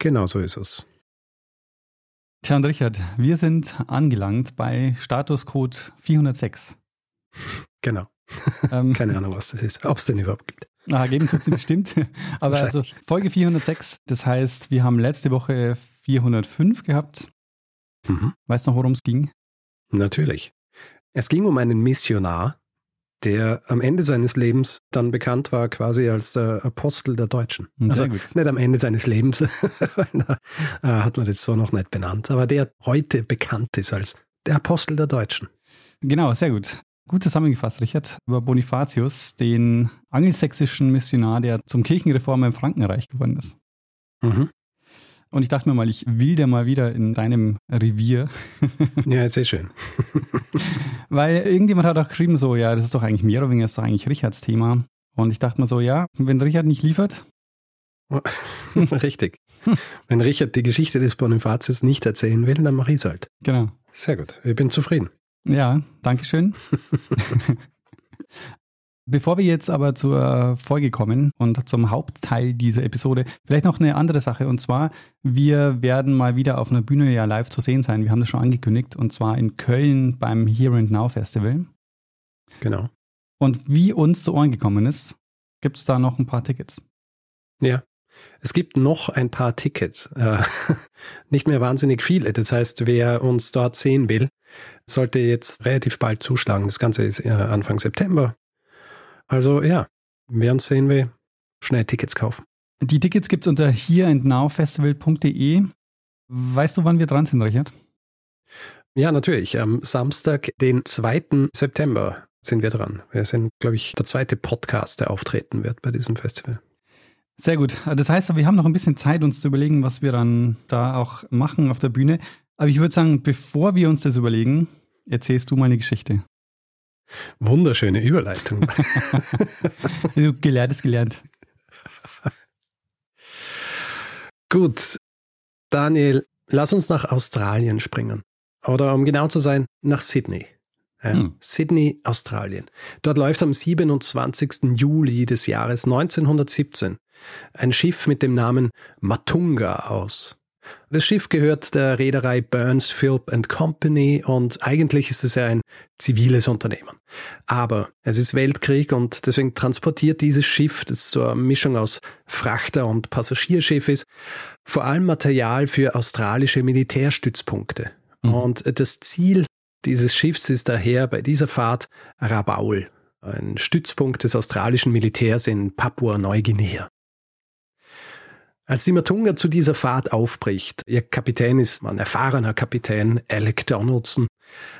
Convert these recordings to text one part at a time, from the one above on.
Genau so ist es. Tja, und Richard, wir sind angelangt bei Statuscode 406. Genau. Ähm, Keine Ahnung, was das ist, ob es den überhaupt gibt. Ah, geben tut es bestimmt. Aber also Folge 406, das heißt, wir haben letzte Woche 405 gehabt. Mhm. Weißt du noch, worum es ging? Natürlich. Es ging um einen Missionar, der am Ende seines Lebens dann bekannt war quasi als der Apostel der Deutschen. Sehr also gut. nicht am Ende seines Lebens, da äh, hat man das so noch nicht benannt, aber der heute bekannt ist als der Apostel der Deutschen. Genau, sehr gut. Gut zusammengefasst, Richard, über Bonifatius, den angelsächsischen Missionar, der zum Kirchenreformer im Frankenreich geworden ist. Mhm. Und ich dachte mir mal, ich will dir mal wieder in deinem Revier. ja, sehr schön. Weil irgendjemand hat auch geschrieben, so, ja, das ist doch eigentlich Merowinger, das ist doch eigentlich Richards Thema. Und ich dachte mir so, ja, wenn Richard nicht liefert. Richtig. wenn Richard die Geschichte des Bonifatius nicht erzählen will, dann mache ich es halt. Genau. Sehr gut. Ich bin zufrieden. Ja, danke schön. Bevor wir jetzt aber zur Folge kommen und zum Hauptteil dieser Episode, vielleicht noch eine andere Sache. Und zwar, wir werden mal wieder auf einer Bühne ja live zu sehen sein. Wir haben das schon angekündigt. Und zwar in Köln beim Here and Now Festival. Genau. Und wie uns zu Ohren gekommen ist, gibt es da noch ein paar Tickets. Ja. Es gibt noch ein paar Tickets. Äh, nicht mehr wahnsinnig viele. Das heißt, wer uns dort sehen will, sollte jetzt relativ bald zuschlagen. Das Ganze ist äh, Anfang September. Also ja, wer uns sehen will, schnell Tickets kaufen. Die Tickets gibt es unter hereandnowfestival.de. Weißt du, wann wir dran sind, Richard? Ja, natürlich. Am Samstag, den 2. September, sind wir dran. Wir sind, glaube ich, der zweite Podcast, der auftreten wird bei diesem Festival. Sehr gut. Das heißt, wir haben noch ein bisschen Zeit, uns zu überlegen, was wir dann da auch machen auf der Bühne. Aber ich würde sagen, bevor wir uns das überlegen, erzählst du mal eine Geschichte. Wunderschöne Überleitung. gelernt ist gelernt. Gut, Daniel, lass uns nach Australien springen. Oder um genau zu sein, nach Sydney. Ja, hm. Sydney, Australien. Dort läuft am 27. Juli des Jahres 1917 ein Schiff mit dem Namen Matunga aus. Das Schiff gehört der Reederei Burns Philp Company und eigentlich ist es ja ein ziviles Unternehmen. Aber es ist Weltkrieg und deswegen transportiert dieses Schiff, das so eine Mischung aus Frachter und Passagierschiff ist, vor allem Material für australische Militärstützpunkte. Mhm. Und das Ziel dieses Schiffs ist daher bei dieser Fahrt Rabaul, ein Stützpunkt des australischen Militärs in Papua-Neuguinea. Als die Matunga zu dieser Fahrt aufbricht, ihr Kapitän ist ein erfahrener Kapitän, Alec Donaldson,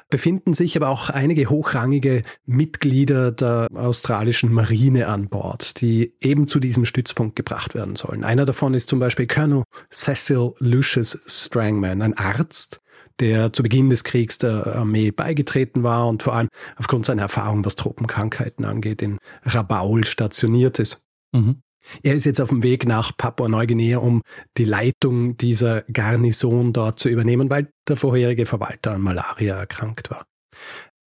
befinden sich aber auch einige hochrangige Mitglieder der australischen Marine an Bord, die eben zu diesem Stützpunkt gebracht werden sollen. Einer davon ist zum Beispiel Colonel Cecil Lucius Strangman, ein Arzt, der zu Beginn des Kriegs der Armee beigetreten war und vor allem aufgrund seiner Erfahrung, was Tropenkrankheiten angeht, in Rabaul stationiert ist. Mhm. Er ist jetzt auf dem Weg nach Papua-Neuguinea, um die Leitung dieser Garnison dort zu übernehmen, weil der vorherige Verwalter an Malaria erkrankt war.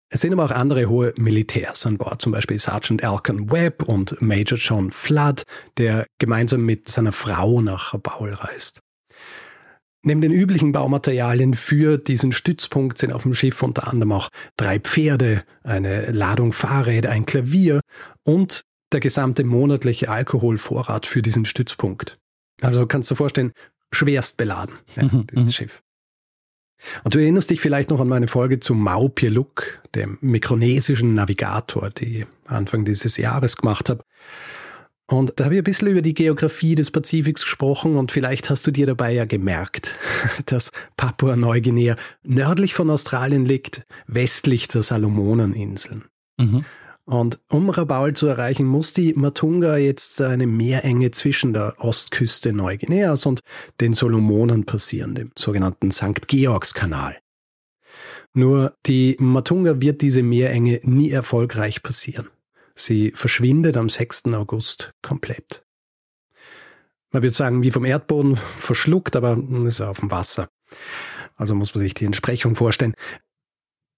Es sind aber auch andere hohe Militärs an Bord, zum Beispiel Sergeant Elkan Webb und Major John Flood, der gemeinsam mit seiner Frau nach Baul reist. Neben den üblichen Baumaterialien für diesen Stützpunkt sind auf dem Schiff unter anderem auch drei Pferde, eine Ladung Fahrräder, ein Klavier und der gesamte monatliche Alkoholvorrat für diesen Stützpunkt. Also kannst du dir vorstellen, schwerst beladen, ja, mhm, dieses mhm. Schiff. Und du erinnerst dich vielleicht noch an meine Folge zu Mau Pieluk, dem mikronesischen Navigator, die ich Anfang dieses Jahres gemacht habe. Und da habe ich ein bisschen über die Geografie des Pazifiks gesprochen und vielleicht hast du dir dabei ja gemerkt, dass Papua-Neuguinea nördlich von Australien liegt, westlich der Salomoneninseln. Mhm. Und um Rabaul zu erreichen, muss die Matunga jetzt eine Meerenge zwischen der Ostküste Neuguineas und den Solomonen passieren, dem sogenannten St. Georgs-Kanal. Nur die Matunga wird diese Meerenge nie erfolgreich passieren. Sie verschwindet am 6. August komplett. Man würde sagen, wie vom Erdboden verschluckt, aber ist auf dem Wasser. Also muss man sich die Entsprechung vorstellen.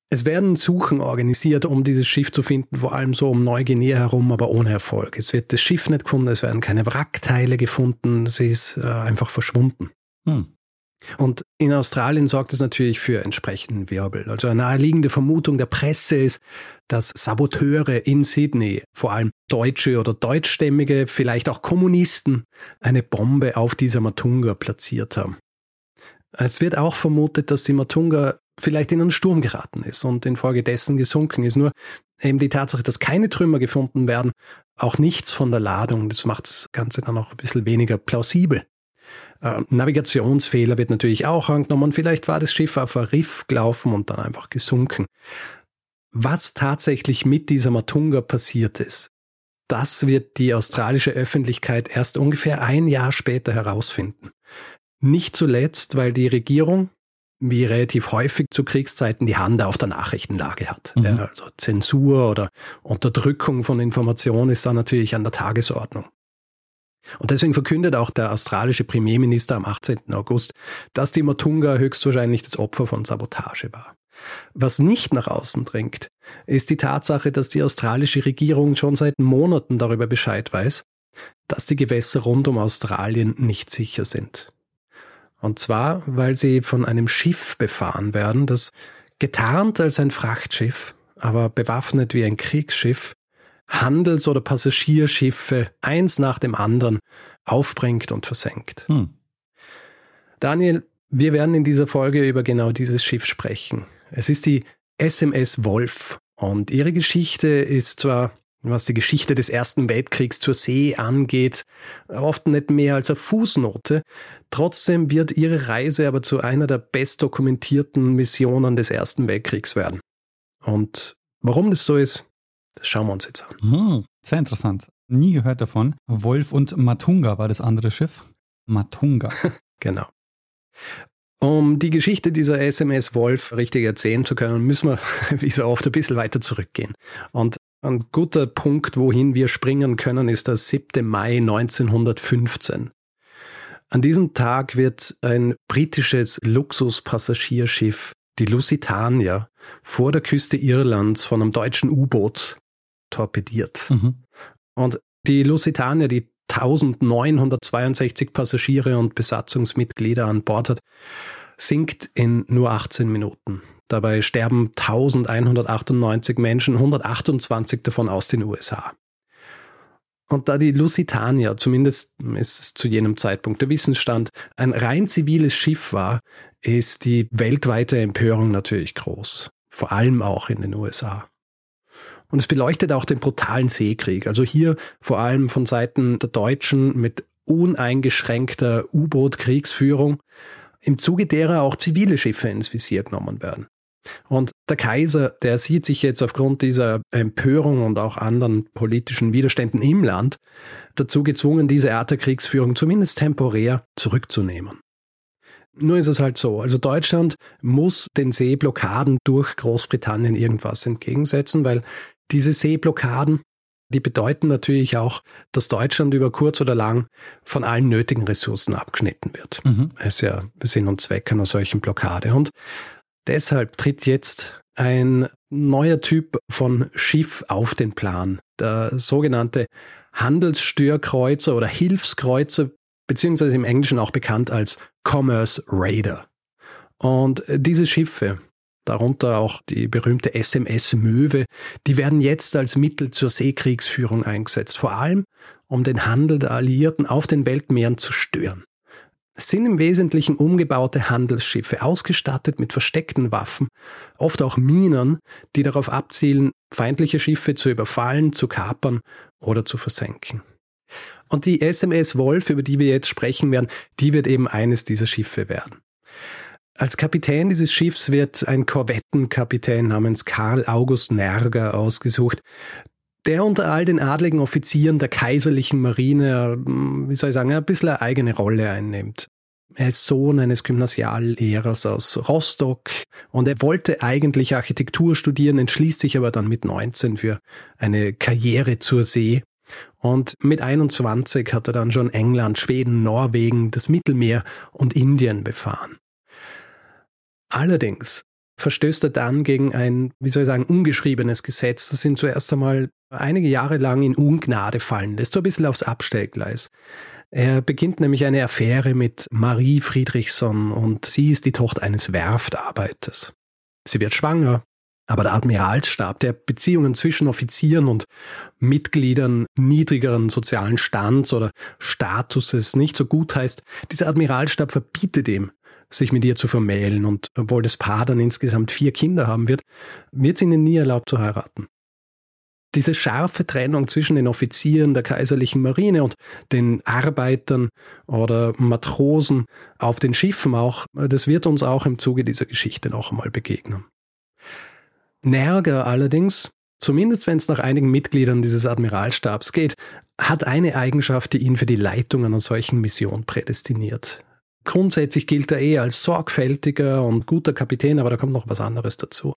Es werden Suchen organisiert, um dieses Schiff zu finden, vor allem so um Neuguinea herum, aber ohne Erfolg. Es wird das Schiff nicht gefunden, es werden keine Wrackteile gefunden, sie ist äh, einfach verschwunden. Hm. Und in Australien sorgt es natürlich für entsprechenden Wirbel. Also eine naheliegende Vermutung der Presse ist, dass Saboteure in Sydney, vor allem Deutsche oder Deutschstämmige, vielleicht auch Kommunisten, eine Bombe auf dieser Matunga platziert haben. Es wird auch vermutet, dass die Matunga vielleicht in einen Sturm geraten ist und infolgedessen gesunken ist. Nur eben die Tatsache, dass keine Trümmer gefunden werden, auch nichts von der Ladung, das macht das Ganze dann auch ein bisschen weniger plausibel. Äh, Navigationsfehler wird natürlich auch angenommen. Vielleicht war das Schiff auf ein Riff gelaufen und dann einfach gesunken. Was tatsächlich mit dieser Matunga passiert ist, das wird die australische Öffentlichkeit erst ungefähr ein Jahr später herausfinden. Nicht zuletzt, weil die Regierung, wie relativ häufig zu Kriegszeiten, die Hand auf der Nachrichtenlage hat. Mhm. Ja, also Zensur oder Unterdrückung von Informationen ist da natürlich an der Tagesordnung. Und deswegen verkündet auch der australische Premierminister am 18. August, dass die Matunga höchstwahrscheinlich das Opfer von Sabotage war. Was nicht nach außen dringt, ist die Tatsache, dass die australische Regierung schon seit Monaten darüber Bescheid weiß, dass die Gewässer rund um Australien nicht sicher sind. Und zwar, weil sie von einem Schiff befahren werden, das getarnt als ein Frachtschiff, aber bewaffnet wie ein Kriegsschiff, Handels- oder Passagierschiffe eins nach dem anderen aufbringt und versenkt. Hm. Daniel, wir werden in dieser Folge über genau dieses Schiff sprechen. Es ist die SMS Wolf und ihre Geschichte ist zwar, was die Geschichte des Ersten Weltkriegs zur See angeht, oft nicht mehr als eine Fußnote. Trotzdem wird ihre Reise aber zu einer der bestdokumentierten Missionen des Ersten Weltkriegs werden. Und warum das so ist, das schauen wir uns jetzt an. Hm, sehr interessant. Nie gehört davon. Wolf und Matunga war das andere Schiff. Matunga. genau. Um die Geschichte dieser SMS Wolf richtig erzählen zu können, müssen wir, wie so oft, ein bisschen weiter zurückgehen. Und ein guter Punkt, wohin wir springen können, ist der 7. Mai 1915. An diesem Tag wird ein britisches Luxuspassagierschiff, die Lusitania, vor der Küste Irlands von einem deutschen U-Boot torpediert. Mhm. Und die Lusitania, die 1962 Passagiere und Besatzungsmitglieder an Bord hat, sinkt in nur 18 Minuten. Dabei sterben 1198 Menschen, 128 davon aus den USA. Und da die Lusitania, zumindest ist es zu jenem Zeitpunkt der Wissensstand, ein rein ziviles Schiff war, ist die weltweite Empörung natürlich groß. Vor allem auch in den USA. Und es beleuchtet auch den brutalen Seekrieg. Also hier vor allem von Seiten der Deutschen mit uneingeschränkter U-Boot-Kriegsführung, im Zuge derer auch zivile Schiffe ins Visier genommen werden. Und der Kaiser, der sieht sich jetzt aufgrund dieser Empörung und auch anderen politischen Widerständen im Land dazu gezwungen, diese Art der Kriegsführung zumindest temporär zurückzunehmen. Nur ist es halt so, also Deutschland muss den Seeblockaden durch Großbritannien irgendwas entgegensetzen, weil diese Seeblockaden, die bedeuten natürlich auch, dass Deutschland über kurz oder lang von allen nötigen Ressourcen abgeschnitten wird. Mhm. Das ist ja Sinn und Zweck einer solchen Blockade. Und deshalb tritt jetzt ein neuer Typ von Schiff auf den Plan. Der sogenannte Handelsstörkreuzer oder Hilfskreuzer, beziehungsweise im Englischen auch bekannt als Commerce Raider. Und diese Schiffe, darunter auch die berühmte SMS Möwe, die werden jetzt als Mittel zur Seekriegsführung eingesetzt, vor allem um den Handel der Alliierten auf den Weltmeeren zu stören. Es sind im Wesentlichen umgebaute Handelsschiffe, ausgestattet mit versteckten Waffen, oft auch Minen, die darauf abzielen, feindliche Schiffe zu überfallen, zu kapern oder zu versenken. Und die SMS Wolf, über die wir jetzt sprechen werden, die wird eben eines dieser Schiffe werden. Als Kapitän dieses Schiffs wird ein Korvettenkapitän namens Karl August Nerger ausgesucht. Der unter all den adligen Offizieren der kaiserlichen Marine, äh, wie soll ich sagen, ein bisschen eine eigene Rolle einnimmt. Er ist Sohn eines Gymnasiallehrers aus Rostock und er wollte eigentlich Architektur studieren, entschließt sich aber dann mit 19 für eine Karriere zur See. Und mit 21 hat er dann schon England, Schweden, Norwegen, das Mittelmeer und Indien befahren. Allerdings verstößt er dann gegen ein, wie soll ich sagen, ungeschriebenes Gesetz, das ihn zuerst einmal einige Jahre lang in Ungnade fallen lässt, so ein bisschen aufs Abstellgleis. Er beginnt nämlich eine Affäre mit Marie Friedrichson und sie ist die Tochter eines Werftarbeiters. Sie wird schwanger, aber der Admiralsstab, der Beziehungen zwischen Offizieren und Mitgliedern niedrigeren sozialen Stands oder Statuses nicht so gut heißt, dieser Admiralsstab verbietet ihm, sich mit ihr zu vermählen und obwohl das Paar dann insgesamt vier Kinder haben wird, wird es ihnen nie erlaubt zu heiraten. Diese scharfe Trennung zwischen den Offizieren der kaiserlichen Marine und den Arbeitern oder Matrosen auf den Schiffen auch, das wird uns auch im Zuge dieser Geschichte noch einmal begegnen. Nerger allerdings, zumindest wenn es nach einigen Mitgliedern dieses Admiralstabs geht, hat eine Eigenschaft, die ihn für die Leitung einer solchen Mission prädestiniert. Grundsätzlich gilt er eh als sorgfältiger und guter Kapitän, aber da kommt noch was anderes dazu.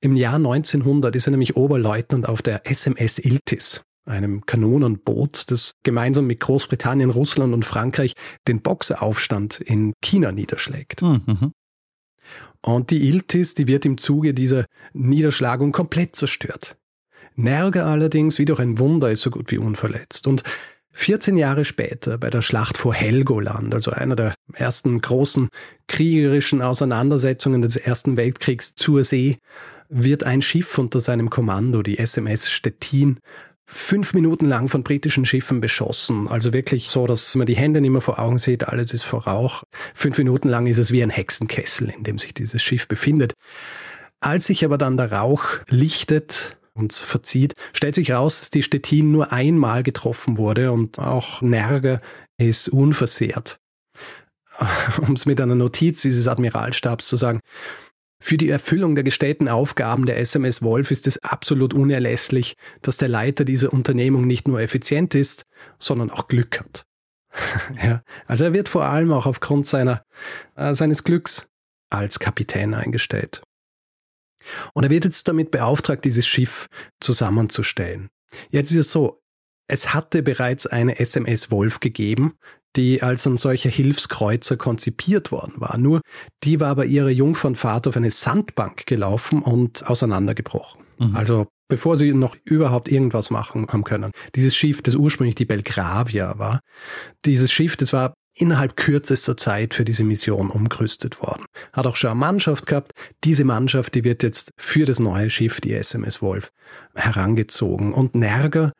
Im Jahr 1900 ist er nämlich Oberleutnant auf der SMS Iltis, einem Kanonenboot, das gemeinsam mit Großbritannien, Russland und Frankreich den Boxeraufstand in China niederschlägt. Mhm. Und die Iltis, die wird im Zuge dieser Niederschlagung komplett zerstört. Nerger allerdings, wie durch ein Wunder, ist so gut wie unverletzt. Und 14 Jahre später, bei der Schlacht vor Helgoland, also einer der ersten großen kriegerischen Auseinandersetzungen des Ersten Weltkriegs zur See, wird ein Schiff unter seinem Kommando, die SMS Stettin, fünf Minuten lang von britischen Schiffen beschossen. Also wirklich so, dass man die Hände nicht mehr vor Augen sieht, alles ist vor Rauch. Fünf Minuten lang ist es wie ein Hexenkessel, in dem sich dieses Schiff befindet. Als sich aber dann der Rauch lichtet, und verzieht, stellt sich raus, dass die Stettin nur einmal getroffen wurde und auch Nerge ist unversehrt. Um es mit einer Notiz dieses Admiralstabs zu sagen, für die Erfüllung der gestellten Aufgaben der SMS Wolf ist es absolut unerlässlich, dass der Leiter dieser Unternehmung nicht nur effizient ist, sondern auch Glück hat. ja, also er wird vor allem auch aufgrund seiner, äh, seines Glücks als Kapitän eingestellt. Und er wird jetzt damit beauftragt, dieses Schiff zusammenzustellen. Jetzt ist es so, es hatte bereits eine SMS Wolf gegeben, die als ein solcher Hilfskreuzer konzipiert worden war. Nur die war bei ihrer Jungfernfahrt auf eine Sandbank gelaufen und auseinandergebrochen. Mhm. Also bevor sie noch überhaupt irgendwas machen haben können. Dieses Schiff, das ursprünglich die Belgravia war, dieses Schiff, das war innerhalb kürzester Zeit für diese Mission umgerüstet worden. Hat auch schon eine Mannschaft gehabt. Diese Mannschaft, die wird jetzt für das neue Schiff, die SMS Wolf, herangezogen. Und Nerger,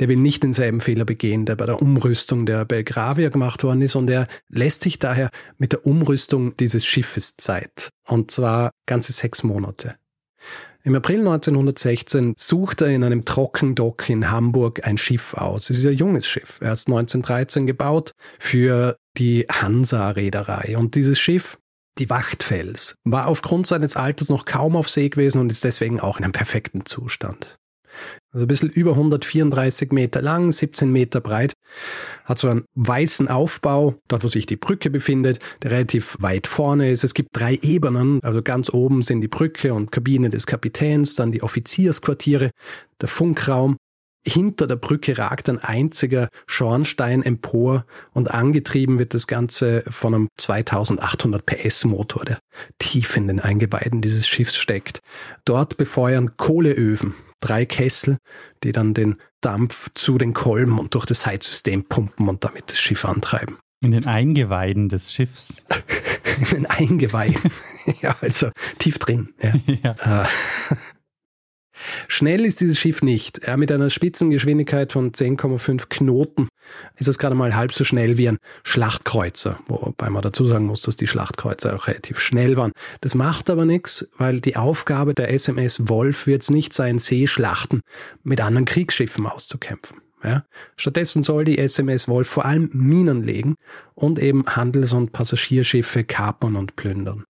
der will nicht denselben Fehler begehen, der bei der Umrüstung der Belgravia gemacht worden ist und er lässt sich daher mit der Umrüstung dieses Schiffes Zeit. Und zwar ganze sechs Monate. Im April 1916 sucht er in einem Trockendock in Hamburg ein Schiff aus. Es ist ein junges Schiff, erst 1913 gebaut für die Hansa-Reederei. Und dieses Schiff, die Wachtfels, war aufgrund seines Alters noch kaum auf See gewesen und ist deswegen auch in einem perfekten Zustand. Also ein bisschen über 134 Meter lang, 17 Meter breit, hat so einen weißen Aufbau, dort wo sich die Brücke befindet, der relativ weit vorne ist. Es gibt drei Ebenen, also ganz oben sind die Brücke und Kabine des Kapitäns, dann die Offiziersquartiere, der Funkraum hinter der Brücke ragt ein einziger Schornstein empor und angetrieben wird das Ganze von einem 2800 PS Motor, der tief in den Eingeweiden dieses Schiffs steckt. Dort befeuern Kohleöfen, drei Kessel, die dann den Dampf zu den Kolben und durch das Heizsystem pumpen und damit das Schiff antreiben. In den Eingeweiden des Schiffs. in den Eingeweiden. ja, also tief drin. Ja. ja. Schnell ist dieses Schiff nicht. Ja, mit einer Spitzengeschwindigkeit von 10,5 Knoten ist es gerade mal halb so schnell wie ein Schlachtkreuzer. Wobei man dazu sagen muss, dass die Schlachtkreuzer auch relativ schnell waren. Das macht aber nichts, weil die Aufgabe der SMS Wolf wird es nicht sein, Seeschlachten mit anderen Kriegsschiffen auszukämpfen. Ja. Stattdessen soll die SMS Wolf vor allem Minen legen und eben Handels- und Passagierschiffe kapern und plündern.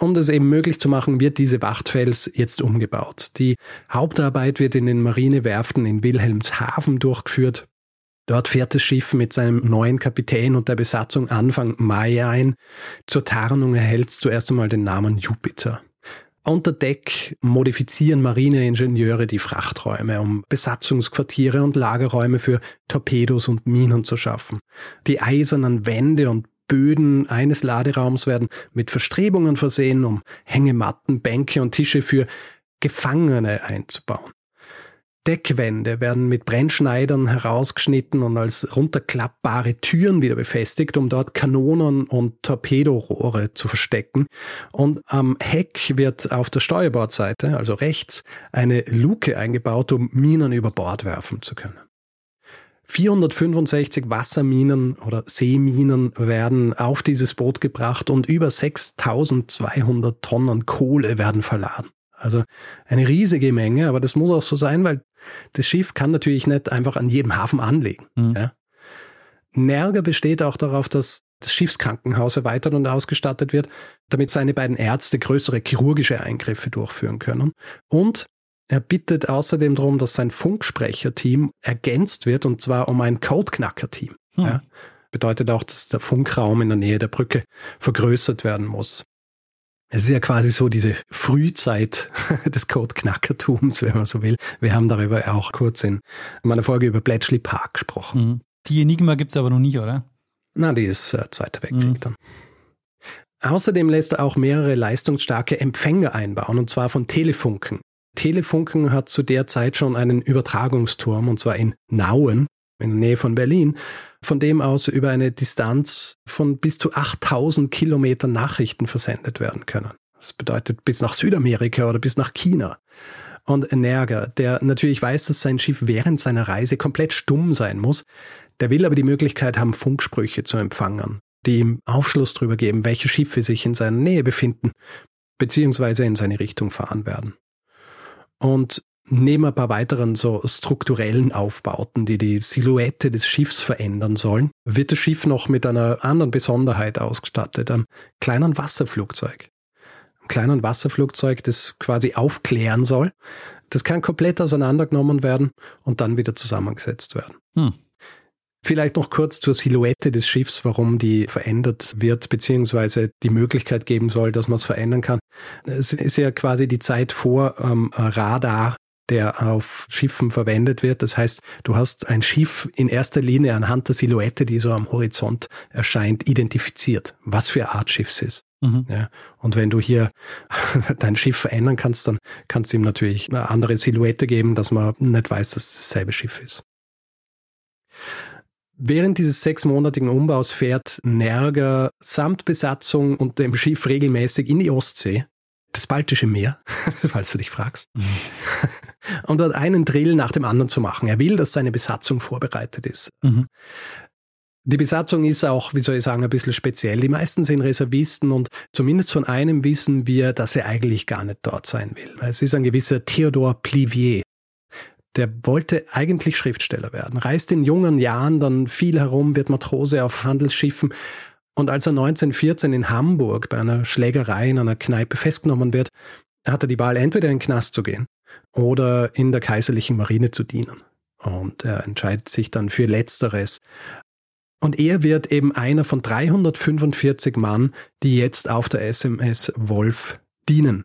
Um das eben möglich zu machen, wird diese Wachtfels jetzt umgebaut. Die Hauptarbeit wird in den Marinewerften in Wilhelmshaven durchgeführt. Dort fährt das Schiff mit seinem neuen Kapitän und der Besatzung Anfang Mai ein. Zur Tarnung erhält es zuerst einmal den Namen Jupiter. Unter Deck modifizieren Marineingenieure die Frachträume, um Besatzungsquartiere und Lagerräume für Torpedos und Minen zu schaffen. Die eisernen Wände und Böden eines Laderaums werden mit Verstrebungen versehen, um Hängematten, Bänke und Tische für Gefangene einzubauen. Deckwände werden mit Brennschneidern herausgeschnitten und als runterklappbare Türen wieder befestigt, um dort Kanonen und Torpedorohre zu verstecken. Und am Heck wird auf der Steuerbordseite, also rechts, eine Luke eingebaut, um Minen über Bord werfen zu können. 465 Wasserminen oder Seeminen werden auf dieses Boot gebracht und über 6200 Tonnen Kohle werden verladen. Also eine riesige Menge, aber das muss auch so sein, weil das Schiff kann natürlich nicht einfach an jedem Hafen anlegen. Mhm. Ja. Nerger besteht auch darauf, dass das Schiffskrankenhaus erweitert und ausgestattet wird, damit seine beiden Ärzte größere chirurgische Eingriffe durchführen können. Und er bittet außerdem darum, dass sein Funksprecherteam ergänzt wird, und zwar um ein Codeknacker-Team. Hm. Ja, bedeutet auch, dass der Funkraum in der Nähe der Brücke vergrößert werden muss. Es ist ja quasi so diese Frühzeit des Codeknackertums, wenn man so will. Wir haben darüber auch kurz in meiner Folge über Bletchley Park gesprochen. Mhm. Die Enigma gibt's aber noch nicht, oder? Na, die ist äh, Zweiter Weltkrieg mhm. dann. Außerdem lässt er auch mehrere leistungsstarke Empfänger einbauen, und zwar von Telefunken. Telefunken hat zu der Zeit schon einen Übertragungsturm, und zwar in Nauen, in der Nähe von Berlin, von dem aus über eine Distanz von bis zu 8000 Kilometern Nachrichten versendet werden können. Das bedeutet bis nach Südamerika oder bis nach China. Und Energer, der natürlich weiß, dass sein Schiff während seiner Reise komplett stumm sein muss, der will aber die Möglichkeit haben, Funksprüche zu empfangen, die ihm Aufschluss darüber geben, welche Schiffe sich in seiner Nähe befinden, beziehungsweise in seine Richtung fahren werden. Und neben ein paar weiteren so strukturellen Aufbauten, die die Silhouette des Schiffs verändern sollen, wird das Schiff noch mit einer anderen Besonderheit ausgestattet, einem kleinen Wasserflugzeug. Einem kleinen Wasserflugzeug, das quasi aufklären soll. Das kann komplett auseinandergenommen werden und dann wieder zusammengesetzt werden. Hm. Vielleicht noch kurz zur Silhouette des Schiffs, warum die verändert wird, beziehungsweise die Möglichkeit geben soll, dass man es verändern kann. Es ist ja quasi die Zeit vor ähm, Radar, der auf Schiffen verwendet wird. Das heißt, du hast ein Schiff in erster Linie anhand der Silhouette, die so am Horizont erscheint, identifiziert, was für Art Schiff es ist. Mhm. Ja, und wenn du hier dein Schiff verändern kannst, dann kannst du ihm natürlich eine andere Silhouette geben, dass man nicht weiß, dass es dasselbe Schiff ist. Während dieses sechsmonatigen Umbaus fährt Nerger samt Besatzung und dem Schiff regelmäßig in die Ostsee, das Baltische Meer, falls du dich fragst, mhm. um dort einen Drill nach dem anderen zu machen. Er will, dass seine Besatzung vorbereitet ist. Mhm. Die Besatzung ist auch, wie soll ich sagen, ein bisschen speziell. Die meisten sind Reservisten und zumindest von einem wissen wir, dass er eigentlich gar nicht dort sein will. Es ist ein gewisser Theodor Plivier der wollte eigentlich Schriftsteller werden, reist in jungen Jahren dann viel herum, wird Matrose auf Handelsschiffen und als er 1914 in Hamburg bei einer Schlägerei in einer Kneipe festgenommen wird, hat er die Wahl, entweder in den Knast zu gehen oder in der kaiserlichen Marine zu dienen. Und er entscheidet sich dann für Letzteres. Und er wird eben einer von 345 Mann, die jetzt auf der SMS Wolf dienen.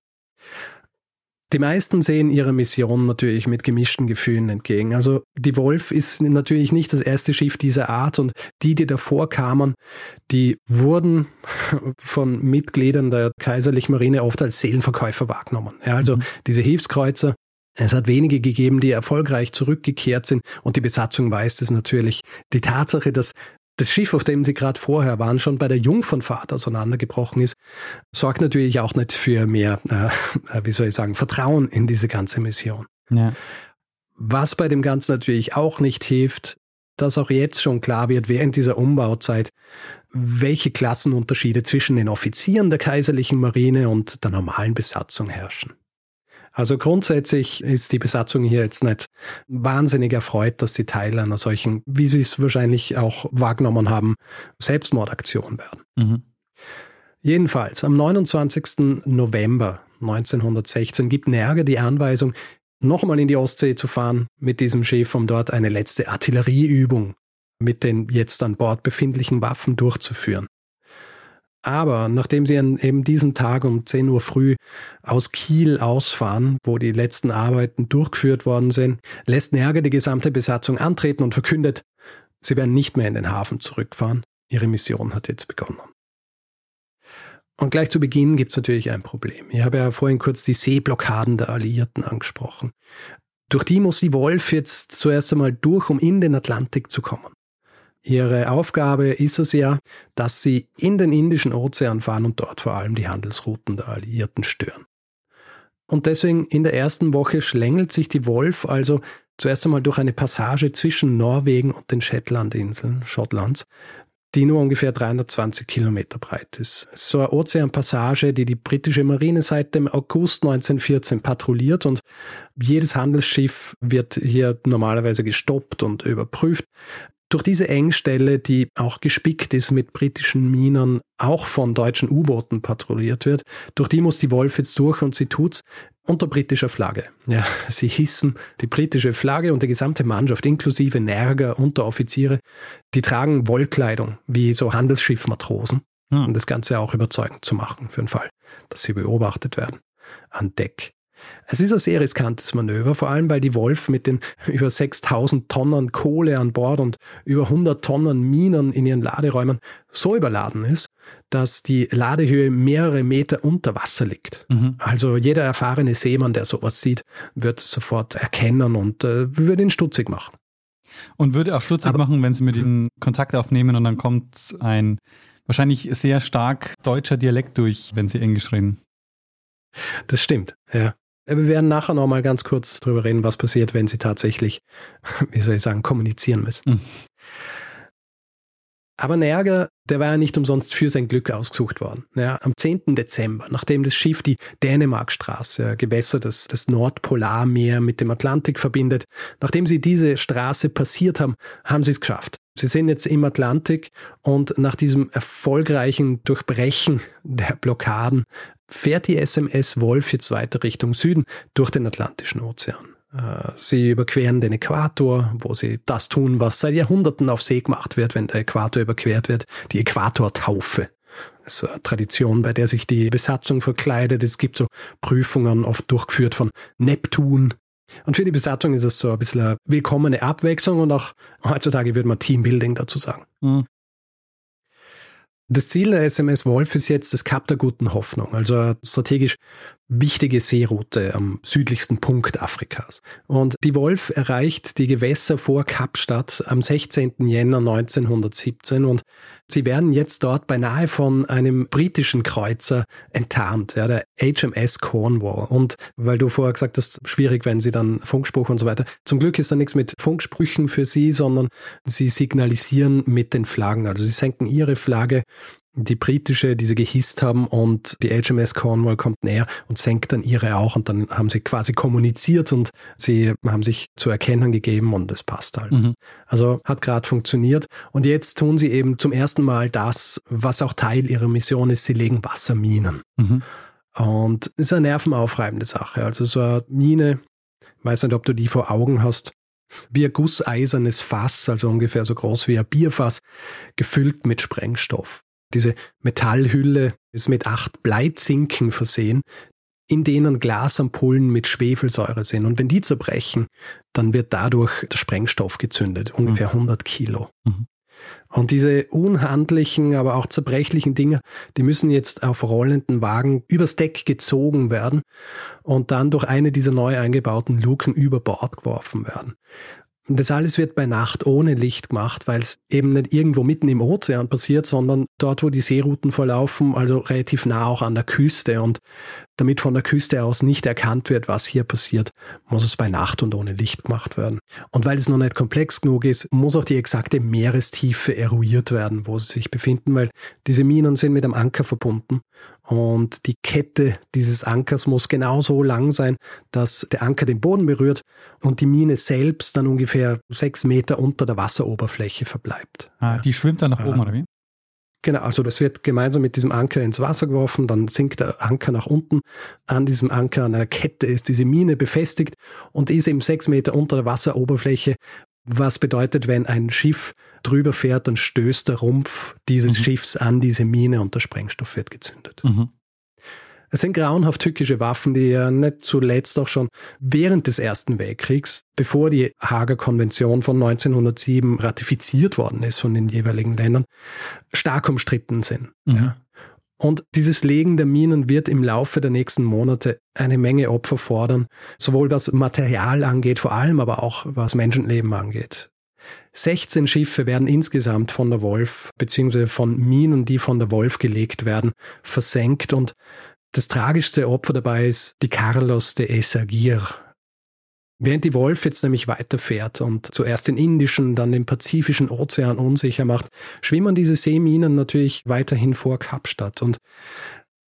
Die meisten sehen ihrer Mission natürlich mit gemischten Gefühlen entgegen. Also die Wolf ist natürlich nicht das erste Schiff dieser Art und die, die davor kamen, die wurden von Mitgliedern der kaiserlichen Marine oft als Seelenverkäufer wahrgenommen. Ja, also mhm. diese Hilfskreuzer, es hat wenige gegeben, die erfolgreich zurückgekehrt sind und die Besatzung weiß es natürlich. Die Tatsache, dass das Schiff, auf dem sie gerade vorher waren, schon bei der Jungfernfahrt auseinandergebrochen ist, sorgt natürlich auch nicht für mehr, äh, wie soll ich sagen, Vertrauen in diese ganze Mission. Ja. Was bei dem Ganzen natürlich auch nicht hilft, dass auch jetzt schon klar wird, während dieser Umbauzeit, welche Klassenunterschiede zwischen den Offizieren der kaiserlichen Marine und der normalen Besatzung herrschen. Also grundsätzlich ist die Besatzung hier jetzt nicht wahnsinnig erfreut, dass sie Teil einer solchen, wie sie es wahrscheinlich auch wahrgenommen haben, Selbstmordaktion werden. Mhm. Jedenfalls, am 29. November 1916 gibt Nerger die Anweisung, nochmal in die Ostsee zu fahren mit diesem Schiff, um dort eine letzte Artillerieübung mit den jetzt an Bord befindlichen Waffen durchzuführen. Aber nachdem sie an eben diesem Tag um 10 Uhr früh aus Kiel ausfahren, wo die letzten Arbeiten durchgeführt worden sind, lässt Nerger die gesamte Besatzung antreten und verkündet, sie werden nicht mehr in den Hafen zurückfahren. Ihre Mission hat jetzt begonnen. Und gleich zu Beginn gibt es natürlich ein Problem. Ich habe ja vorhin kurz die Seeblockaden der Alliierten angesprochen. Durch die muss die Wolf jetzt zuerst einmal durch, um in den Atlantik zu kommen. Ihre Aufgabe ist es ja, dass sie in den Indischen Ozean fahren und dort vor allem die Handelsrouten der Alliierten stören. Und deswegen in der ersten Woche schlängelt sich die Wolf also zuerst einmal durch eine Passage zwischen Norwegen und den Shetlandinseln Schottlands, die nur ungefähr 320 Kilometer breit ist. So eine Ozeanpassage, die die britische Marine seit dem August 1914 patrouilliert und jedes Handelsschiff wird hier normalerweise gestoppt und überprüft. Durch diese Engstelle, die auch gespickt ist mit britischen Minern, auch von deutschen U-Booten patrouilliert wird, durch die muss die Wolf jetzt durch und sie tut's unter britischer Flagge. Ja, sie hissen die britische Flagge und die gesamte Mannschaft, inklusive Nerger, Unteroffiziere, die tragen Wollkleidung, wie so Handelsschiffmatrosen, hm. um das Ganze auch überzeugend zu machen, für den Fall, dass sie beobachtet werden an Deck. Es ist ein sehr riskantes Manöver, vor allem weil die Wolf mit den über 6000 Tonnen Kohle an Bord und über 100 Tonnen Minen in ihren Laderäumen so überladen ist, dass die Ladehöhe mehrere Meter unter Wasser liegt. Mhm. Also jeder erfahrene Seemann, der sowas sieht, wird sofort erkennen und äh, würde ihn stutzig machen. Und würde auch stutzig Aber, machen, wenn sie mit ihnen Kontakt aufnehmen und dann kommt ein wahrscheinlich sehr stark deutscher Dialekt durch, wenn sie Englisch reden. Das stimmt, ja. Wir werden nachher nochmal ganz kurz drüber reden, was passiert, wenn sie tatsächlich, wie soll ich sagen, kommunizieren müssen. Mhm. Aber Nerger, der war ja nicht umsonst für sein Glück ausgesucht worden. Ja, am 10. Dezember, nachdem das Schiff die Dänemarkstraße, Gewässer des, des Nordpolarmeer mit dem Atlantik verbindet, nachdem sie diese Straße passiert haben, haben sie es geschafft. Sie sind jetzt im Atlantik und nach diesem erfolgreichen Durchbrechen der Blockaden fährt die SMS Wolf jetzt weiter Richtung Süden durch den Atlantischen Ozean. Äh, sie überqueren den Äquator, wo sie das tun, was seit Jahrhunderten auf See gemacht wird, wenn der Äquator überquert wird, die Äquatortaufe. Das ist eine Tradition, bei der sich die Besatzung verkleidet. Es gibt so Prüfungen, oft durchgeführt von Neptun. Und für die Besatzung ist es so ein bisschen eine willkommene Abwechslung und auch heutzutage würde man Teambuilding dazu sagen. Mhm. Das Ziel der SMS Wolf ist jetzt das Kap der guten Hoffnung, also strategisch wichtige Seeroute am südlichsten Punkt Afrikas. Und die Wolf erreicht die Gewässer vor Kapstadt am 16. Jänner 1917 und sie werden jetzt dort beinahe von einem britischen Kreuzer enttarnt, ja, der HMS Cornwall. Und weil du vorher gesagt hast, schwierig, wenn sie dann Funkspruch und so weiter. Zum Glück ist da nichts mit Funksprüchen für sie, sondern sie signalisieren mit den Flaggen. Also sie senken ihre Flagge die britische, die sie gehisst haben und die HMS Cornwall kommt näher und senkt dann ihre auch und dann haben sie quasi kommuniziert und sie haben sich zu erkennen gegeben und es passt halt. Mhm. Also hat gerade funktioniert und jetzt tun sie eben zum ersten Mal das, was auch Teil ihrer Mission ist, sie legen Wasserminen. Mhm. Und es ist eine nervenaufreibende Sache. Also so eine Mine, weiß nicht, ob du die vor Augen hast, wie ein gusseisernes Fass, also ungefähr so groß wie ein Bierfass, gefüllt mit Sprengstoff. Diese Metallhülle ist mit acht Bleizinken versehen, in denen Glasampullen mit Schwefelsäure sind. Und wenn die zerbrechen, dann wird dadurch der Sprengstoff gezündet, ungefähr 100 mhm. Kilo. Mhm. Und diese unhandlichen, aber auch zerbrechlichen Dinge, die müssen jetzt auf rollenden Wagen übers Deck gezogen werden und dann durch eine dieser neu eingebauten Luken über Bord geworfen werden. Das alles wird bei Nacht ohne Licht gemacht, weil es eben nicht irgendwo mitten im Ozean passiert, sondern dort, wo die Seerouten verlaufen, also relativ nah auch an der Küste. Und damit von der Küste aus nicht erkannt wird, was hier passiert, muss es bei Nacht und ohne Licht gemacht werden. Und weil es noch nicht komplex genug ist, muss auch die exakte Meerestiefe eruiert werden, wo sie sich befinden, weil diese Minen sind mit einem Anker verbunden und die Kette dieses Ankers muss genauso lang sein, dass der Anker den Boden berührt und die Mine selbst dann ungefähr sechs Meter unter der Wasseroberfläche verbleibt. Ah, die schwimmt dann nach oben, oder wie? Genau, also das wird gemeinsam mit diesem Anker ins Wasser geworfen, dann sinkt der Anker nach unten. An diesem Anker, an einer Kette ist diese Mine befestigt und ist eben sechs Meter unter der Wasseroberfläche, was bedeutet, wenn ein Schiff drüber fährt, dann stößt der Rumpf dieses mhm. Schiffs an diese Mine und der Sprengstoff wird gezündet. Mhm. Es sind grauenhaft tückische Waffen, die ja nicht zuletzt auch schon während des Ersten Weltkriegs, bevor die Hager Konvention von 1907 ratifiziert worden ist von den jeweiligen Ländern, stark umstritten sind. Mhm. Ja. Und dieses Legen der Minen wird im Laufe der nächsten Monate eine Menge Opfer fordern, sowohl was Material angeht, vor allem aber auch was Menschenleben angeht. 16 Schiffe werden insgesamt von der Wolf, beziehungsweise von Minen, die von der Wolf gelegt werden, versenkt und das tragischste Opfer dabei ist die Carlos de Esagir. Während die Wolf jetzt nämlich weiterfährt und zuerst den Indischen, dann den Pazifischen Ozean unsicher macht, schwimmen diese Seeminen natürlich weiterhin vor Kapstadt. Und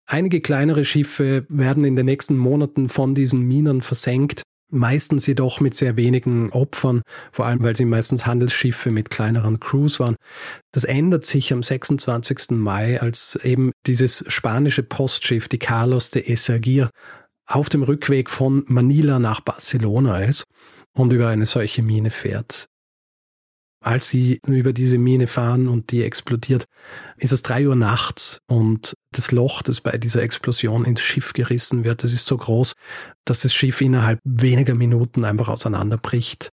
einige kleinere Schiffe werden in den nächsten Monaten von diesen Minen versenkt meistens jedoch mit sehr wenigen Opfern, vor allem weil sie meistens Handelsschiffe mit kleineren Crews waren. Das ändert sich am 26. Mai, als eben dieses spanische Postschiff, die Carlos de Esagir, auf dem Rückweg von Manila nach Barcelona ist und über eine solche Mine fährt. Als sie über diese Mine fahren und die explodiert, ist es drei Uhr nachts und das Loch, das bei dieser Explosion ins Schiff gerissen wird, das ist so groß, dass das Schiff innerhalb weniger Minuten einfach auseinanderbricht.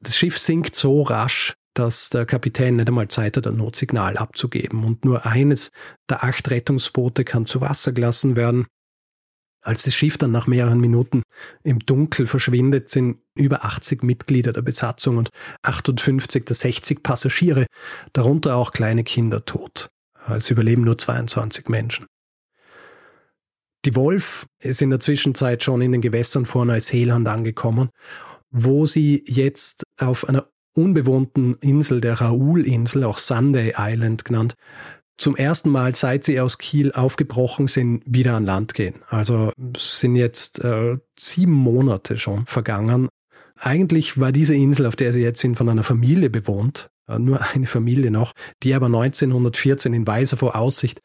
Das Schiff sinkt so rasch, dass der Kapitän nicht einmal Zeit hat, ein Notsignal abzugeben und nur eines der acht Rettungsboote kann zu Wasser gelassen werden. Als das Schiff dann nach mehreren Minuten im Dunkel verschwindet, sind über 80 Mitglieder der Besatzung und 58 der 60 Passagiere, darunter auch kleine Kinder, tot. Es überleben nur 22 Menschen. Die Wolf ist in der Zwischenzeit schon in den Gewässern vor Neuseeland angekommen, wo sie jetzt auf einer unbewohnten Insel, der Raoul-Insel, auch Sunday Island genannt, zum ersten Mal, seit sie aus Kiel aufgebrochen sind, wieder an Land gehen. Also sind jetzt äh, sieben Monate schon vergangen. Eigentlich war diese Insel, auf der sie jetzt sind, von einer Familie bewohnt, äh, nur eine Familie noch, die aber 1914 in weiser Voraussicht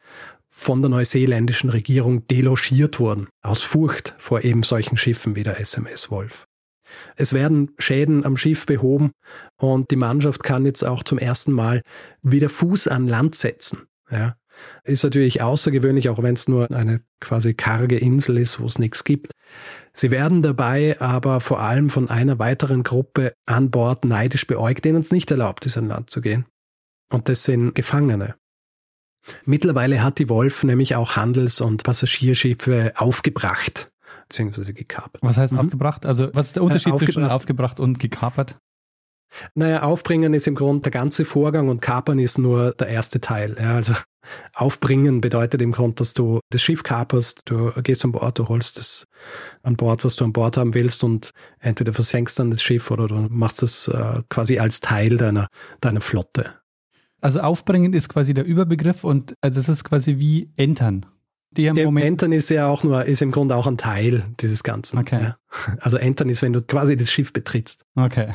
von der neuseeländischen Regierung delogiert wurden, aus Furcht vor eben solchen Schiffen wie der SMS Wolf. Es werden Schäden am Schiff behoben und die Mannschaft kann jetzt auch zum ersten Mal wieder Fuß an Land setzen. Ja. Ist natürlich außergewöhnlich, auch wenn es nur eine quasi karge Insel ist, wo es nichts gibt. Sie werden dabei aber vor allem von einer weiteren Gruppe an Bord neidisch beäugt, denen es nicht erlaubt ist, an Land zu gehen. Und das sind Gefangene. Mittlerweile hat die Wolf nämlich auch Handels- und Passagierschiffe aufgebracht, beziehungsweise gekapert. Was heißt mhm. aufgebracht? Also was ist der Unterschied äh, zwischen aufgebracht und gekapert? Naja, aufbringen ist im Grunde der ganze Vorgang und kapern ist nur der erste Teil. Ja, also aufbringen bedeutet im Grunde, dass du das Schiff kaperst, du gehst an Bord, du holst das an Bord, was du an Bord haben willst und entweder versenkst dann das Schiff oder du machst das äh, quasi als Teil deiner, deiner Flotte. Also aufbringen ist quasi der Überbegriff und also es ist quasi wie entern. Der Moment Entern ist ja auch nur, ist im Grunde auch ein Teil dieses Ganzen. Okay. Ja. Also Entern ist, wenn du quasi das Schiff betrittst. Okay.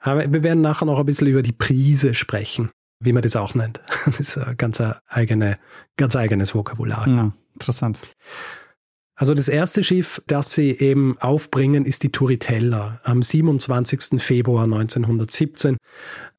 Aber wir werden nachher noch ein bisschen über die Prise sprechen, wie man das auch nennt. Das ist ein ganz eigene, ganz eigenes Vokabular. Ja, interessant. Also das erste Schiff, das sie eben aufbringen, ist die Turitella am 27. Februar 1917,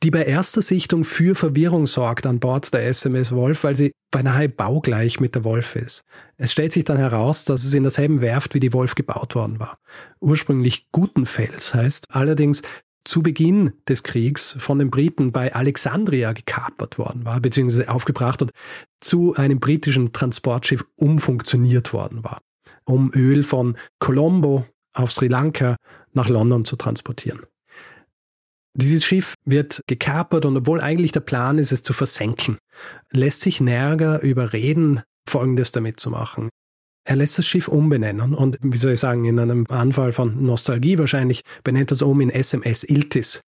die bei erster Sichtung für Verwirrung sorgt an Bord der SMS Wolf, weil sie beinahe baugleich mit der Wolf ist. Es stellt sich dann heraus, dass es in derselben Werft wie die Wolf gebaut worden war. Ursprünglich Gutenfels heißt allerdings zu Beginn des Kriegs von den Briten bei Alexandria gekapert worden war, beziehungsweise aufgebracht und zu einem britischen Transportschiff umfunktioniert worden war, um Öl von Colombo auf Sri Lanka nach London zu transportieren. Dieses Schiff wird gekapert und obwohl eigentlich der Plan ist, es zu versenken, lässt sich Nerger überreden, Folgendes damit zu machen. Er lässt das Schiff umbenennen und, wie soll ich sagen, in einem Anfall von Nostalgie wahrscheinlich benennt es um in SMS Iltis.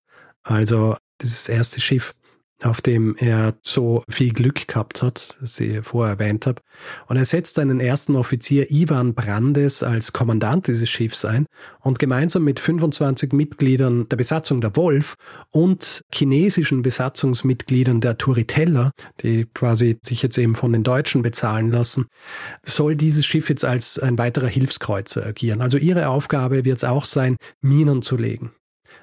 Also dieses erste Schiff, auf dem er so viel Glück gehabt hat, das ich vorher erwähnt habe. Und er setzt seinen ersten Offizier Ivan Brandes als Kommandant dieses Schiffs ein und gemeinsam mit 25 Mitgliedern der Besatzung der Wolf und chinesischen Besatzungsmitgliedern der Turiteller, die quasi sich jetzt eben von den Deutschen bezahlen lassen, soll dieses Schiff jetzt als ein weiterer Hilfskreuzer agieren. Also ihre Aufgabe wird es auch sein, Minen zu legen.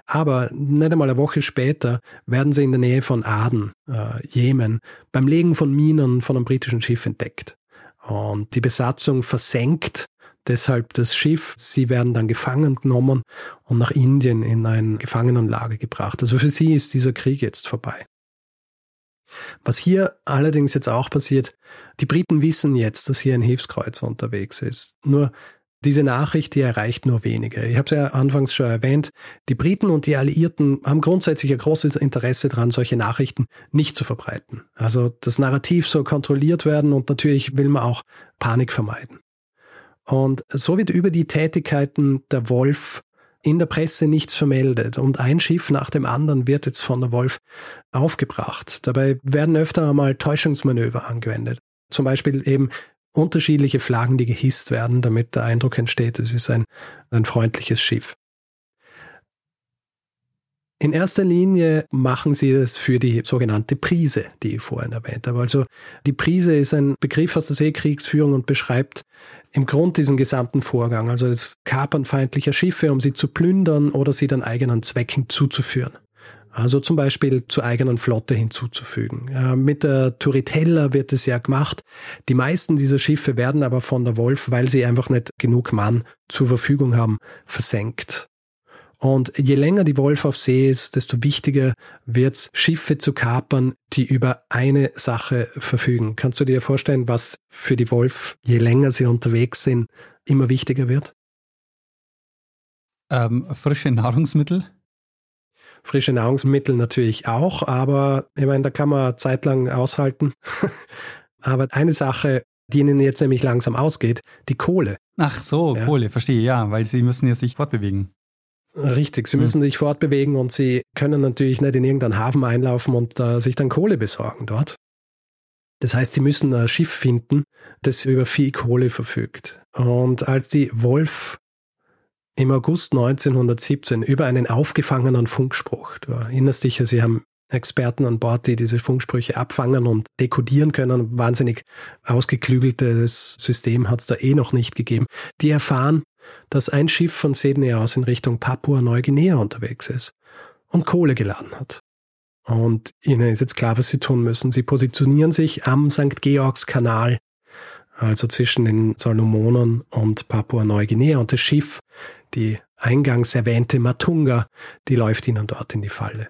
Aber nicht einmal eine Woche später werden sie in der Nähe von Aden, äh, Jemen, beim Legen von Minen von einem britischen Schiff entdeckt. Und die Besatzung versenkt deshalb das Schiff. Sie werden dann gefangen genommen und nach Indien in ein Gefangenenlager gebracht. Also für sie ist dieser Krieg jetzt vorbei. Was hier allerdings jetzt auch passiert, die Briten wissen jetzt, dass hier ein Hilfskreuzer unterwegs ist. Nur diese Nachricht, die erreicht nur wenige. Ich habe es ja anfangs schon erwähnt, die Briten und die Alliierten haben grundsätzlich ein großes Interesse daran, solche Nachrichten nicht zu verbreiten. Also das Narrativ soll kontrolliert werden und natürlich will man auch Panik vermeiden. Und so wird über die Tätigkeiten der Wolf in der Presse nichts vermeldet und ein Schiff nach dem anderen wird jetzt von der Wolf aufgebracht. Dabei werden öfter einmal Täuschungsmanöver angewendet. Zum Beispiel eben unterschiedliche Flaggen, die gehisst werden, damit der Eindruck entsteht, es ist ein, ein freundliches Schiff. In erster Linie machen sie das für die sogenannte Prise, die ich vorhin erwähnt habe. Also die Prise ist ein Begriff aus der Seekriegsführung und beschreibt im Grund diesen gesamten Vorgang, also das Kapern feindlicher Schiffe, um sie zu plündern oder sie dann eigenen Zwecken zuzuführen. Also zum Beispiel zur eigenen Flotte hinzuzufügen. Mit der Turritella wird es ja gemacht. Die meisten dieser Schiffe werden aber von der Wolf, weil sie einfach nicht genug Mann zur Verfügung haben, versenkt. Und je länger die Wolf auf See ist, desto wichtiger wird es, Schiffe zu kapern, die über eine Sache verfügen. Kannst du dir vorstellen, was für die Wolf, je länger sie unterwegs sind, immer wichtiger wird? Ähm, frische Nahrungsmittel? Frische Nahrungsmittel natürlich auch, aber ich meine, da kann man zeitlang aushalten. aber eine Sache, die ihnen jetzt nämlich langsam ausgeht, die Kohle. Ach so, ja. Kohle, verstehe, ja, weil sie müssen ja sich fortbewegen. Richtig, sie hm. müssen sich fortbewegen und sie können natürlich nicht in irgendeinen Hafen einlaufen und äh, sich dann Kohle besorgen dort. Das heißt, sie müssen ein Schiff finden, das über viel Kohle verfügt. Und als die Wolf im August 1917 über einen aufgefangenen Funkspruch. Du erinnerst dich, sie haben Experten an Bord, die diese Funksprüche abfangen und dekodieren können. Wahnsinnig ausgeklügeltes System hat es da eh noch nicht gegeben. Die erfahren, dass ein Schiff von Sydney aus in Richtung Papua-Neuguinea unterwegs ist und Kohle geladen hat. Und ihnen ist jetzt klar, was sie tun müssen. Sie positionieren sich am St. Georgs Kanal also zwischen den Salomonen und Papua-Neuguinea. Und das Schiff, die eingangs erwähnte Matunga, die läuft ihnen dort in die Falle.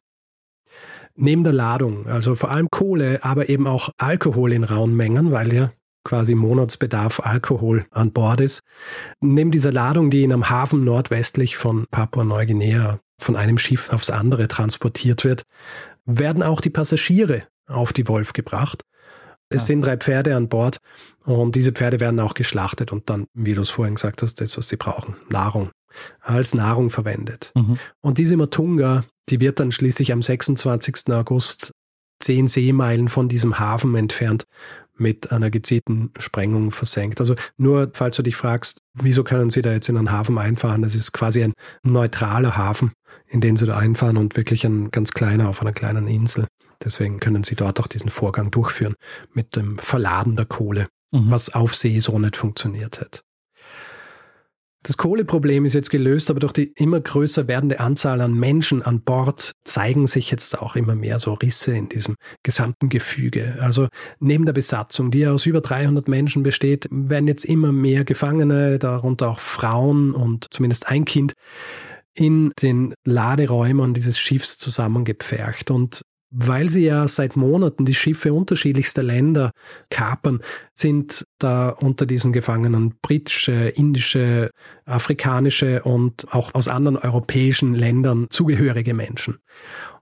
Neben der Ladung, also vor allem Kohle, aber eben auch Alkohol in rauen Mengen, weil ja quasi Monatsbedarf Alkohol an Bord ist. Neben dieser Ladung, die in einem Hafen nordwestlich von Papua-Neuguinea von einem Schiff aufs andere transportiert wird, werden auch die Passagiere auf die Wolf gebracht es sind drei Pferde an Bord und diese Pferde werden auch geschlachtet und dann, wie du es vorhin gesagt hast, das, was sie brauchen, Nahrung, als Nahrung verwendet. Mhm. Und diese Matunga, die wird dann schließlich am 26. August zehn Seemeilen von diesem Hafen entfernt mit einer gezielten Sprengung versenkt. Also nur, falls du dich fragst, wieso können sie da jetzt in einen Hafen einfahren? Das ist quasi ein neutraler Hafen, in den sie da einfahren und wirklich ein ganz kleiner auf einer kleinen Insel. Deswegen können sie dort auch diesen Vorgang durchführen mit dem Verladen der Kohle, mhm. was auf See so nicht funktioniert hat. Das Kohleproblem ist jetzt gelöst, aber durch die immer größer werdende Anzahl an Menschen an Bord zeigen sich jetzt auch immer mehr so Risse in diesem gesamten Gefüge. Also neben der Besatzung, die ja aus über 300 Menschen besteht, werden jetzt immer mehr Gefangene, darunter auch Frauen und zumindest ein Kind, in den Laderäumen dieses Schiffs zusammengepfercht. Und weil sie ja seit Monaten die Schiffe unterschiedlichster Länder kapern, sind da unter diesen Gefangenen britische, indische, afrikanische und auch aus anderen europäischen Ländern zugehörige Menschen.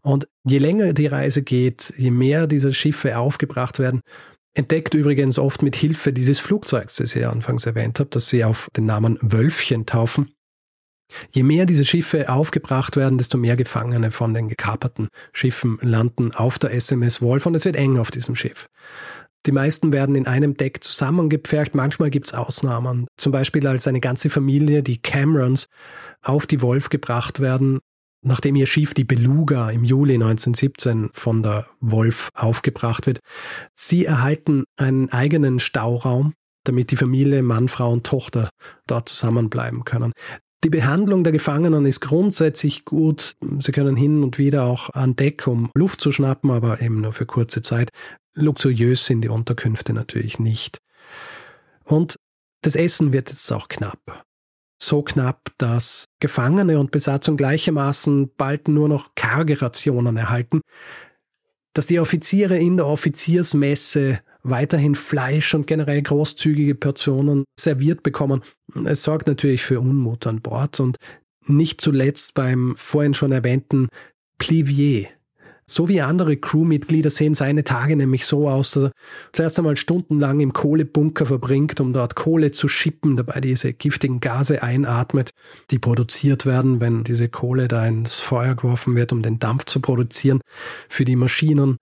Und je länger die Reise geht, je mehr diese Schiffe aufgebracht werden, entdeckt übrigens oft mit Hilfe dieses Flugzeugs, das ich anfangs erwähnt habe, dass sie auf den Namen Wölfchen taufen, Je mehr diese Schiffe aufgebracht werden, desto mehr Gefangene von den gekaperten Schiffen landen auf der SMS Wolf und es wird eng auf diesem Schiff. Die meisten werden in einem Deck zusammengepfercht, manchmal gibt es Ausnahmen. Zum Beispiel als eine ganze Familie, die Camerons, auf die Wolf gebracht werden, nachdem ihr Schiff die Beluga im Juli 1917 von der Wolf aufgebracht wird. Sie erhalten einen eigenen Stauraum, damit die Familie, Mann, Frau und Tochter dort zusammenbleiben können. Die Behandlung der Gefangenen ist grundsätzlich gut. Sie können hin und wieder auch an Deck, um Luft zu schnappen, aber eben nur für kurze Zeit. Luxuriös sind die Unterkünfte natürlich nicht. Und das Essen wird jetzt auch knapp. So knapp, dass Gefangene und Besatzung gleichermaßen bald nur noch karge Rationen erhalten, dass die Offiziere in der Offiziersmesse weiterhin Fleisch und generell großzügige Portionen serviert bekommen. Es sorgt natürlich für Unmut an Bord und nicht zuletzt beim vorhin schon erwähnten Plivier, so wie andere Crewmitglieder sehen seine Tage nämlich so aus, dass er zuerst einmal stundenlang im Kohlebunker verbringt, um dort Kohle zu schippen, dabei diese giftigen Gase einatmet, die produziert werden, wenn diese Kohle da ins Feuer geworfen wird, um den Dampf zu produzieren für die Maschinen.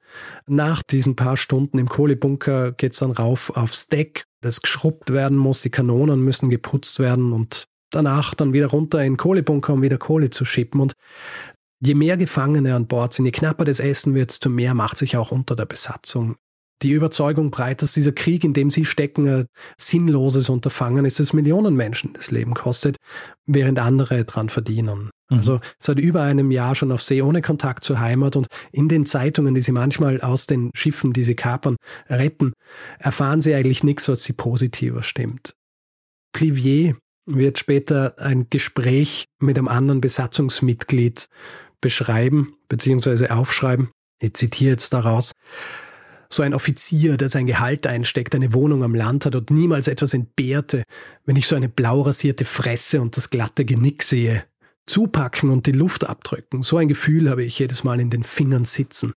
Nach diesen paar Stunden im Kohlebunker geht's dann rauf aufs Deck, das geschrubbt werden muss, die Kanonen müssen geputzt werden und danach dann wieder runter in Kohlebunker, um wieder Kohle zu schippen. Und Je mehr Gefangene an Bord sind, je knapper das Essen wird, desto mehr macht sich auch unter der Besatzung die Überzeugung breit, dass dieser Krieg, in dem sie stecken, ein sinnloses Unterfangen ist, das Millionen Menschen das Leben kostet, während andere dran verdienen. Mhm. Also seit über einem Jahr schon auf See ohne Kontakt zur Heimat und in den Zeitungen, die sie manchmal aus den Schiffen, die sie kapern, retten, erfahren sie eigentlich nichts, was sie positiver stimmt. Plivier wird später ein Gespräch mit einem anderen Besatzungsmitglied beschreiben bzw. aufschreiben. Ich zitiere jetzt daraus. So ein Offizier, der sein Gehalt einsteckt, eine Wohnung am Land hat und niemals etwas entbehrte, wenn ich so eine blau rasierte Fresse und das glatte Genick sehe. Zupacken und die Luft abdrücken, so ein Gefühl habe ich jedes Mal in den Fingern sitzen.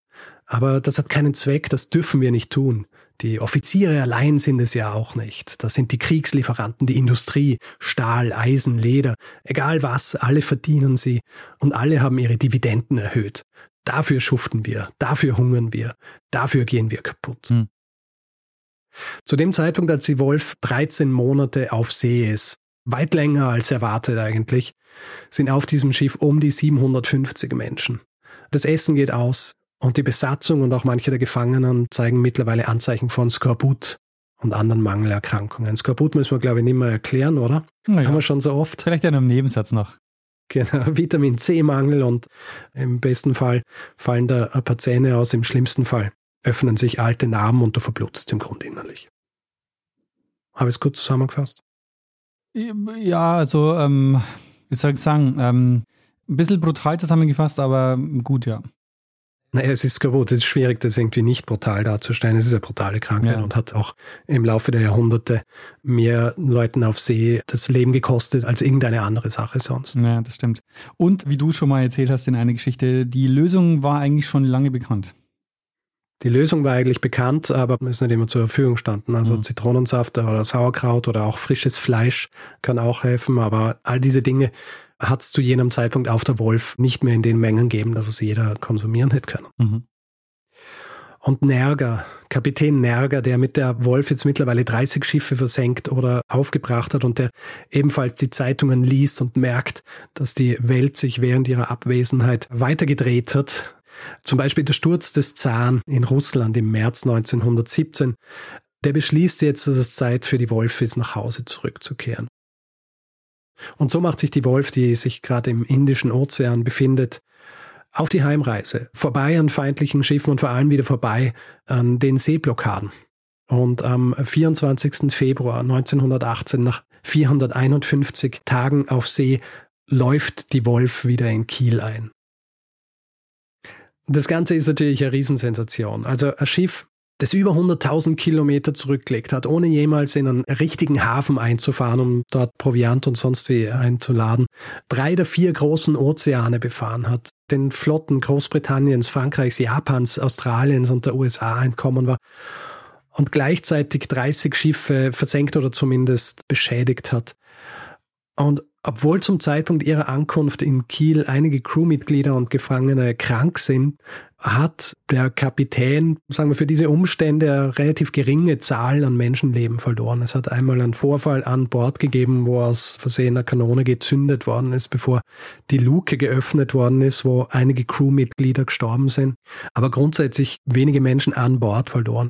Aber das hat keinen Zweck, das dürfen wir nicht tun. Die Offiziere allein sind es ja auch nicht. Das sind die Kriegslieferanten, die Industrie, Stahl, Eisen, Leder, egal was, alle verdienen sie und alle haben ihre Dividenden erhöht. Dafür schuften wir, dafür hungern wir, dafür gehen wir kaputt. Hm. Zu dem Zeitpunkt, als die Wolf 13 Monate auf See ist, weit länger als erwartet eigentlich, sind auf diesem Schiff um die 750 Menschen. Das Essen geht aus, und die Besatzung und auch manche der Gefangenen zeigen mittlerweile Anzeichen von Skorbut und anderen Mangelerkrankungen. Skorbut müssen wir, glaube ich, nicht mehr erklären, oder? Ja. Haben wir schon so oft. Vielleicht in einem Nebensatz noch. Genau, Vitamin C-Mangel und im besten Fall fallen da ein paar Zähne aus, im schlimmsten Fall öffnen sich alte Narben und du verblutest im Grunde innerlich. Habe ich es kurz zusammengefasst? Ja, also, ähm, wie soll ich sagen, ähm, ein bisschen brutal zusammengefasst, aber gut, ja. Naja, es ist kaputt. Es ist schwierig, das irgendwie nicht brutal darzustellen. Es ist eine brutale Krankheit ja. und hat auch im Laufe der Jahrhunderte mehr Leuten auf See das Leben gekostet als irgendeine andere Sache sonst. Ja, das stimmt. Und wie du schon mal erzählt hast in einer Geschichte, die Lösung war eigentlich schon lange bekannt. Die Lösung war eigentlich bekannt, aber ist nicht immer zur Verfügung standen. Also mhm. Zitronensaft oder Sauerkraut oder auch frisches Fleisch kann auch helfen, aber all diese Dinge hat es zu jenem Zeitpunkt auf der Wolf nicht mehr in den Mengen gegeben, dass es jeder konsumieren hätte können. Mhm. Und Nerger, Kapitän Nerger, der mit der Wolf jetzt mittlerweile 30 Schiffe versenkt oder aufgebracht hat und der ebenfalls die Zeitungen liest und merkt, dass die Welt sich während ihrer Abwesenheit weitergedreht hat. Zum Beispiel der Sturz des Zaren in Russland im März 1917. Der beschließt jetzt, dass es Zeit für die Wolf ist, nach Hause zurückzukehren. Und so macht sich die Wolf, die sich gerade im Indischen Ozean befindet, auf die Heimreise, vorbei an feindlichen Schiffen und vor allem wieder vorbei an den Seeblockaden. Und am 24. Februar 1918, nach 451 Tagen auf See, läuft die Wolf wieder in Kiel ein. Das Ganze ist natürlich eine Riesensensation. Also ein Schiff, das über 100.000 Kilometer zurückgelegt hat, ohne jemals in einen richtigen Hafen einzufahren, um dort Proviant und sonst wie einzuladen, drei der vier großen Ozeane befahren hat, den Flotten Großbritanniens, Frankreichs, Japans, Australiens und der USA entkommen war und gleichzeitig 30 Schiffe versenkt oder zumindest beschädigt hat. Und obwohl zum Zeitpunkt ihrer Ankunft in Kiel einige Crewmitglieder und Gefangene krank sind, hat der Kapitän, sagen wir, für diese Umstände eine relativ geringe Zahl an Menschenleben verloren. Es hat einmal einen Vorfall an Bord gegeben, wo aus Versehen eine Kanone gezündet worden ist, bevor die Luke geöffnet worden ist, wo einige Crewmitglieder gestorben sind. Aber grundsätzlich wenige Menschen an Bord verloren.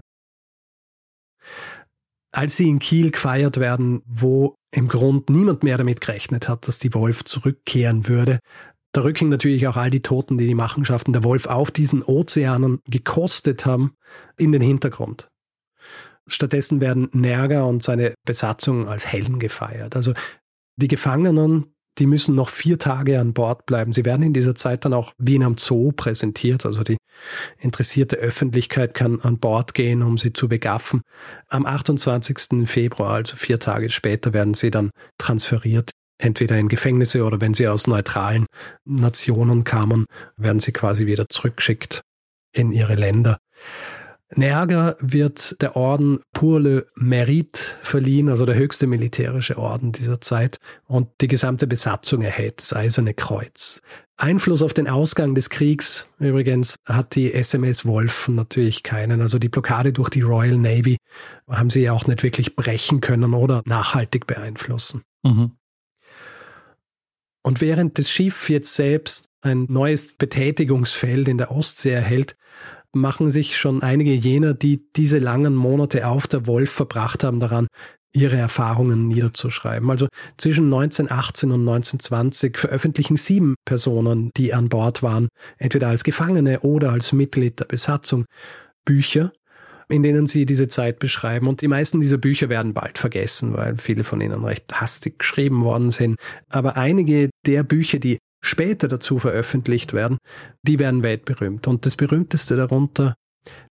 Als sie in Kiel gefeiert werden, wo im Grund niemand mehr damit gerechnet hat, dass die Wolf zurückkehren würde, da rücken natürlich auch all die Toten, die die Machenschaften der Wolf auf diesen Ozeanen gekostet haben, in den Hintergrund. Stattdessen werden Nerger und seine Besatzung als Helden gefeiert. Also die Gefangenen, die müssen noch vier Tage an Bord bleiben. Sie werden in dieser Zeit dann auch wie in einem Zoo präsentiert. Also die interessierte Öffentlichkeit kann an Bord gehen, um sie zu begaffen. Am 28. Februar, also vier Tage später, werden sie dann transferiert entweder in Gefängnisse oder wenn sie aus neutralen Nationen kamen, werden sie quasi wieder zurückgeschickt in ihre Länder. Nerger wird der Orden Pour le Mérite verliehen, also der höchste militärische Orden dieser Zeit, und die gesamte Besatzung erhält das Eiserne Kreuz. Einfluss auf den Ausgang des Kriegs übrigens hat die SMS Wolf natürlich keinen. Also die Blockade durch die Royal Navy haben sie auch nicht wirklich brechen können oder nachhaltig beeinflussen. Mhm. Und während das Schiff jetzt selbst ein neues Betätigungsfeld in der Ostsee erhält, machen sich schon einige jener, die diese langen Monate auf der Wolf verbracht haben, daran, ihre Erfahrungen niederzuschreiben. Also zwischen 1918 und 1920 veröffentlichen sieben Personen, die an Bord waren, entweder als Gefangene oder als Mitglied der Besatzung, Bücher, in denen sie diese Zeit beschreiben. Und die meisten dieser Bücher werden bald vergessen, weil viele von ihnen recht hastig geschrieben worden sind. Aber einige der Bücher, die später dazu veröffentlicht werden, die werden weltberühmt. Und das berühmteste darunter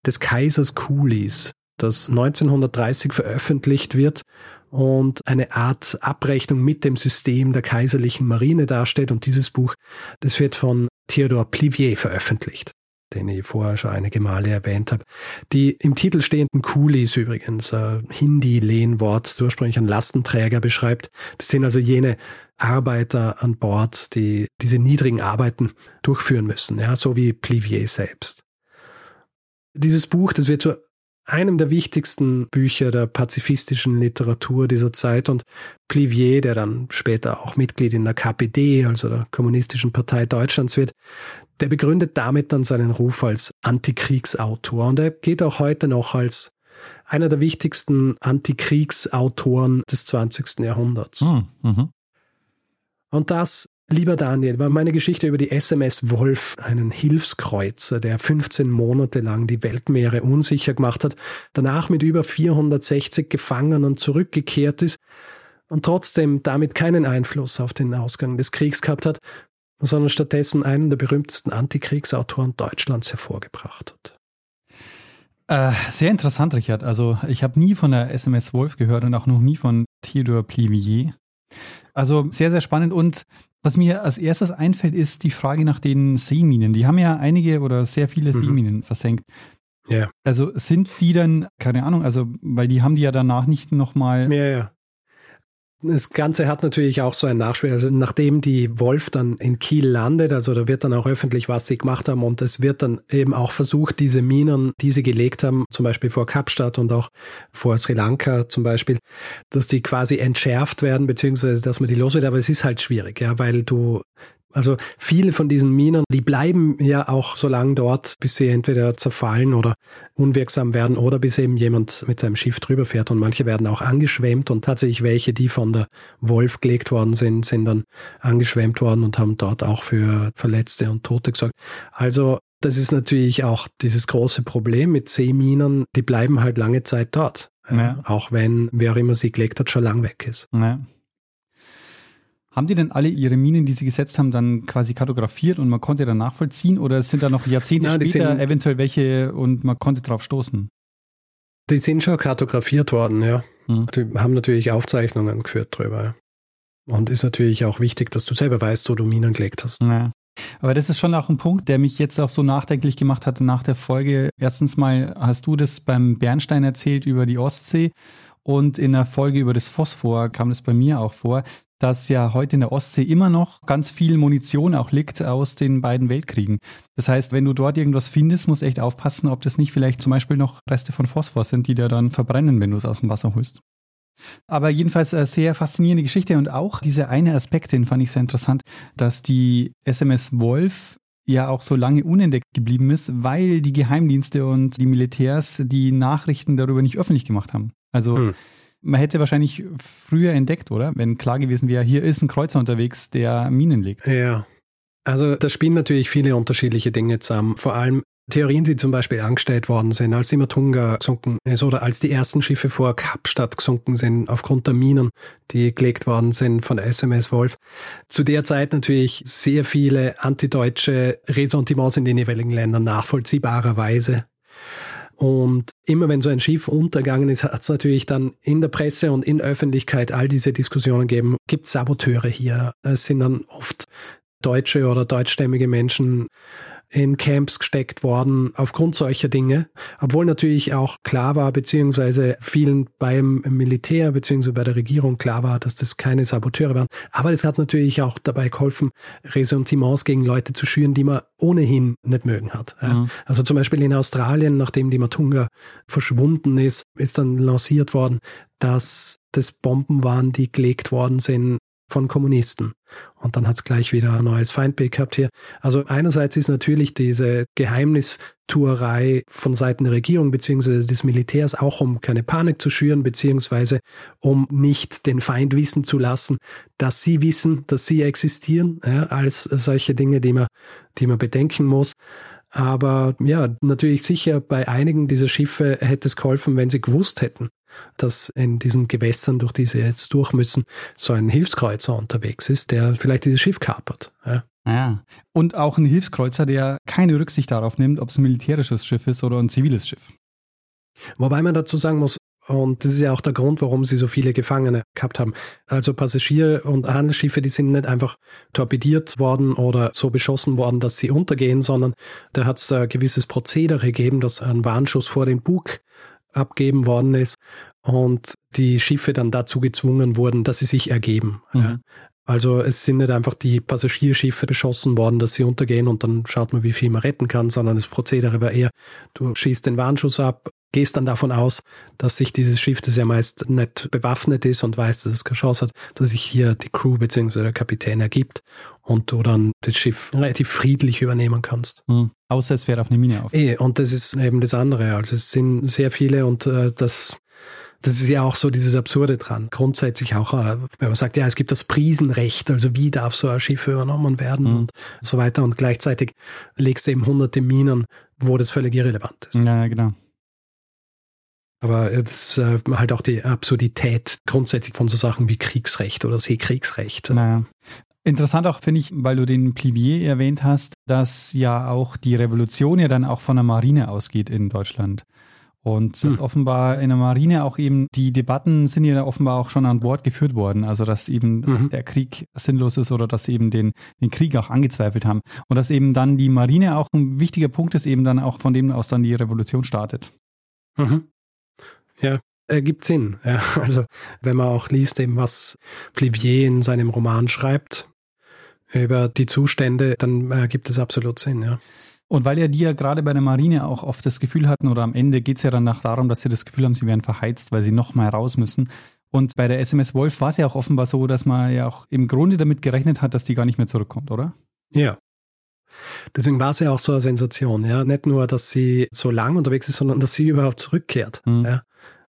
des Kaisers Coolies, das 1930 veröffentlicht wird und eine Art Abrechnung mit dem System der kaiserlichen Marine darstellt. Und dieses Buch, das wird von Theodor Plivier veröffentlicht den ich vorher schon einige Male erwähnt habe. Die im Titel stehenden Coolies übrigens, äh, Hindi-Lehnwort, das ursprünglich einen Lastenträger beschreibt. Das sind also jene Arbeiter an Bord, die diese niedrigen Arbeiten durchführen müssen, ja, so wie Plivier selbst. Dieses Buch, das wird zu einem der wichtigsten Bücher der pazifistischen Literatur dieser Zeit und Plivier, der dann später auch Mitglied in der KPD, also der Kommunistischen Partei Deutschlands wird, der begründet damit dann seinen Ruf als Antikriegsautor und er geht auch heute noch als einer der wichtigsten Antikriegsautoren des 20. Jahrhunderts. Hm, mhm. Und das, lieber Daniel, war meine Geschichte über die SMS Wolf, einen Hilfskreuzer, der 15 Monate lang die Weltmeere unsicher gemacht hat, danach mit über 460 Gefangenen zurückgekehrt ist und trotzdem damit keinen Einfluss auf den Ausgang des Kriegs gehabt hat sondern stattdessen einen der berühmtesten Antikriegsautoren Deutschlands hervorgebracht hat. Äh, sehr interessant, Richard. Also ich habe nie von der SMS Wolf gehört und auch noch nie von Theodor Plivier. Also sehr, sehr spannend. Und was mir als erstes einfällt, ist die Frage nach den Seeminen. Die haben ja einige oder sehr viele mhm. Seeminen versenkt. Ja. Also sind die dann, keine Ahnung, also weil die haben die ja danach nicht nochmal ja, ja. Das Ganze hat natürlich auch so ein Nachspiel. Also nachdem die Wolf dann in Kiel landet, also da wird dann auch öffentlich, was sie gemacht haben und es wird dann eben auch versucht, diese Minen, die sie gelegt haben, zum Beispiel vor Kapstadt und auch vor Sri Lanka zum Beispiel, dass die quasi entschärft werden, beziehungsweise dass man die los wird. Aber es ist halt schwierig, ja, weil du also viele von diesen Minen, die bleiben ja auch so lange dort, bis sie entweder zerfallen oder unwirksam werden oder bis eben jemand mit seinem Schiff drüber fährt und manche werden auch angeschwemmt und tatsächlich welche, die von der Wolf gelegt worden sind, sind dann angeschwemmt worden und haben dort auch für Verletzte und Tote gesorgt. Also das ist natürlich auch dieses große Problem mit Seeminen, die bleiben halt lange Zeit dort. Ja. Auch wenn, wer auch immer sie gelegt hat, schon lang weg ist. Ja. Haben die denn alle ihre Minen, die sie gesetzt haben, dann quasi kartografiert und man konnte dann nachvollziehen oder sind da noch Jahrzehnte Nein, später sind, eventuell welche und man konnte drauf stoßen? Die sind schon kartografiert worden, ja. Hm. Die haben natürlich Aufzeichnungen geführt drüber. Und ist natürlich auch wichtig, dass du selber weißt, wo du Minen gelegt hast. Ja. Aber das ist schon auch ein Punkt, der mich jetzt auch so nachdenklich gemacht hatte nach der Folge. Erstens mal hast du das beim Bernstein erzählt über die Ostsee und in der Folge über das Phosphor kam das bei mir auch vor, dass ja heute in der Ostsee immer noch ganz viel Munition auch liegt aus den beiden Weltkriegen. Das heißt, wenn du dort irgendwas findest, musst echt aufpassen, ob das nicht vielleicht zum Beispiel noch Reste von Phosphor sind, die dir dann verbrennen, wenn du es aus dem Wasser holst. Aber jedenfalls eine sehr faszinierende Geschichte und auch dieser eine Aspekt, den fand ich sehr interessant, dass die SMS Wolf ja auch so lange unentdeckt geblieben ist, weil die Geheimdienste und die Militärs die Nachrichten darüber nicht öffentlich gemacht haben. Also hm. Man hätte wahrscheinlich früher entdeckt, oder? Wenn klar gewesen wäre, hier ist ein Kreuzer unterwegs, der Minen legt. Ja. Also da spielen natürlich viele unterschiedliche Dinge zusammen. Vor allem Theorien, die zum Beispiel angestellt worden sind, als die Matunga gesunken ist oder als die ersten Schiffe vor Kapstadt gesunken sind, aufgrund der Minen, die gelegt worden sind von SMS Wolf. Zu der Zeit natürlich sehr viele antideutsche Ressentiments in den jeweiligen Ländern, nachvollziehbarerweise. Und immer wenn so ein Schiff untergegangen ist, hat es natürlich dann in der Presse und in Öffentlichkeit all diese Diskussionen gegeben. Gibt Saboteure hier? Es sind dann oft deutsche oder deutschstämmige Menschen in Camps gesteckt worden aufgrund solcher Dinge, obwohl natürlich auch klar war, beziehungsweise vielen beim Militär, beziehungsweise bei der Regierung klar war, dass das keine Saboteure waren. Aber es hat natürlich auch dabei geholfen, Ressentiments gegen Leute zu schüren, die man ohnehin nicht mögen hat. Mhm. Also zum Beispiel in Australien, nachdem die Matunga verschwunden ist, ist dann lanciert worden, dass das Bomben waren, die gelegt worden sind von Kommunisten. Und dann hat es gleich wieder ein neues Feindbild gehabt hier. Also einerseits ist natürlich diese Geheimnistuerei von Seiten der Regierung beziehungsweise des Militärs auch, um keine Panik zu schüren, beziehungsweise um nicht den Feind wissen zu lassen, dass sie wissen, dass sie existieren, ja, als solche Dinge, die man, die man bedenken muss. Aber ja, natürlich sicher bei einigen dieser Schiffe hätte es geholfen, wenn sie gewusst hätten, dass in diesen Gewässern, durch die sie jetzt durch müssen, so ein Hilfskreuzer unterwegs ist, der vielleicht dieses Schiff kapert. Ja. Ja. Und auch ein Hilfskreuzer, der keine Rücksicht darauf nimmt, ob es ein militärisches Schiff ist oder ein ziviles Schiff. Wobei man dazu sagen muss, und das ist ja auch der Grund, warum sie so viele Gefangene gehabt haben. Also Passagier- und Handelsschiffe, die sind nicht einfach torpediert worden oder so beschossen worden, dass sie untergehen, sondern da hat es ein gewisses Prozedere gegeben, dass ein Warnschuss vor den Bug abgeben worden ist und die Schiffe dann dazu gezwungen wurden, dass sie sich ergeben. Mhm. Also es sind nicht einfach die Passagierschiffe beschossen worden, dass sie untergehen und dann schaut man, wie viel man retten kann, sondern das Prozedere war eher, du schießt den Warnschuss ab, gehst dann davon aus, dass sich dieses Schiff, das ja meist nicht bewaffnet ist und weiß, dass es keine Chance hat, dass sich hier die Crew bzw. der Kapitän ergibt und du dann das Schiff relativ friedlich übernehmen kannst. Mhm. Außer es fährt auf eine Mine auf. Eh, und das ist eben das andere. Also es sind sehr viele und äh, das das ist ja auch so dieses Absurde dran. Grundsätzlich auch, äh, wenn man sagt, ja, es gibt das Prisenrecht, also wie darf so ein Schiff übernommen werden mhm. und so weiter. Und gleichzeitig legst du eben hunderte Minen, wo das völlig irrelevant ist. Ja, genau. Aber das ist äh, halt auch die Absurdität grundsätzlich von so Sachen wie Kriegsrecht oder Seekriegsrecht. Naja. Interessant auch finde ich, weil du den Plivier erwähnt hast, dass ja auch die Revolution ja dann auch von der Marine ausgeht in Deutschland. Und hm. offenbar in der Marine auch eben die Debatten sind ja offenbar auch schon an Bord geführt worden. Also dass eben mhm. der Krieg sinnlos ist oder dass sie eben den, den Krieg auch angezweifelt haben. Und dass eben dann die Marine auch ein wichtiger Punkt ist, eben dann auch von dem aus dann die Revolution startet. Mhm. Ja, ergibt Sinn. Ja, also wenn man auch liest, eben was Plivier in seinem Roman schreibt über die Zustände, dann ergibt es absolut Sinn, ja. Und weil ja die ja gerade bei der Marine auch oft das Gefühl hatten, oder am Ende geht es ja danach darum, dass sie das Gefühl haben, sie werden verheizt, weil sie nochmal raus müssen. Und bei der SMS Wolf war es ja auch offenbar so, dass man ja auch im Grunde damit gerechnet hat, dass die gar nicht mehr zurückkommt, oder? Ja. Deswegen war es ja auch so eine Sensation, ja. Nicht nur, dass sie so lang unterwegs ist, sondern dass sie überhaupt zurückkehrt. Mhm. Ja?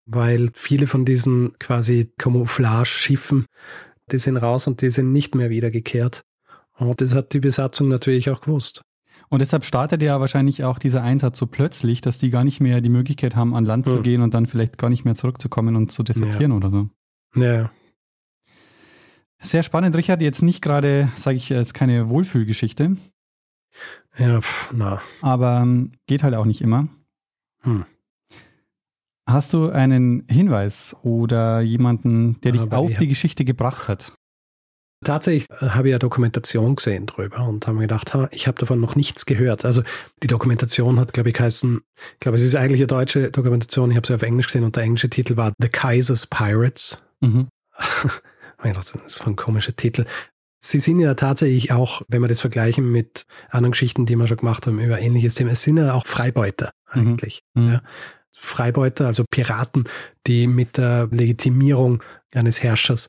Weil viele von diesen quasi Camouflage-Schiffen, die sind raus und die sind nicht mehr wiedergekehrt. Und das hat die Besatzung natürlich auch gewusst. Und deshalb startet ja wahrscheinlich auch dieser Einsatz so plötzlich, dass die gar nicht mehr die Möglichkeit haben, an Land mhm. zu gehen und dann vielleicht gar nicht mehr zurückzukommen und zu desertieren ja. oder so. Ja. Sehr spannend, Richard. Jetzt nicht gerade, sage ich jetzt, keine Wohlfühlgeschichte. Ja, pff, na. Aber ähm, geht halt auch nicht immer. Hm. Hast du einen Hinweis oder jemanden, der dich Aber auf die Geschichte gebracht hat? Tatsächlich äh, habe ich ja Dokumentation gesehen drüber und habe mir gedacht, ha, ich habe davon noch nichts gehört. Also die Dokumentation hat, glaube ich, heißen, ich glaube, es ist eigentlich eine deutsche Dokumentation, ich habe sie auf Englisch gesehen und der englische Titel war The Kaiser's Pirates. Mhm. Das ist ein komischer Titel. Sie sind ja tatsächlich auch, wenn wir das vergleichen mit anderen Geschichten, die wir schon gemacht haben über ähnliches Thema, es sind ja auch Freibeuter mhm. eigentlich. Mhm. Ja. Freibeuter, also Piraten, die mit der Legitimierung eines Herrschers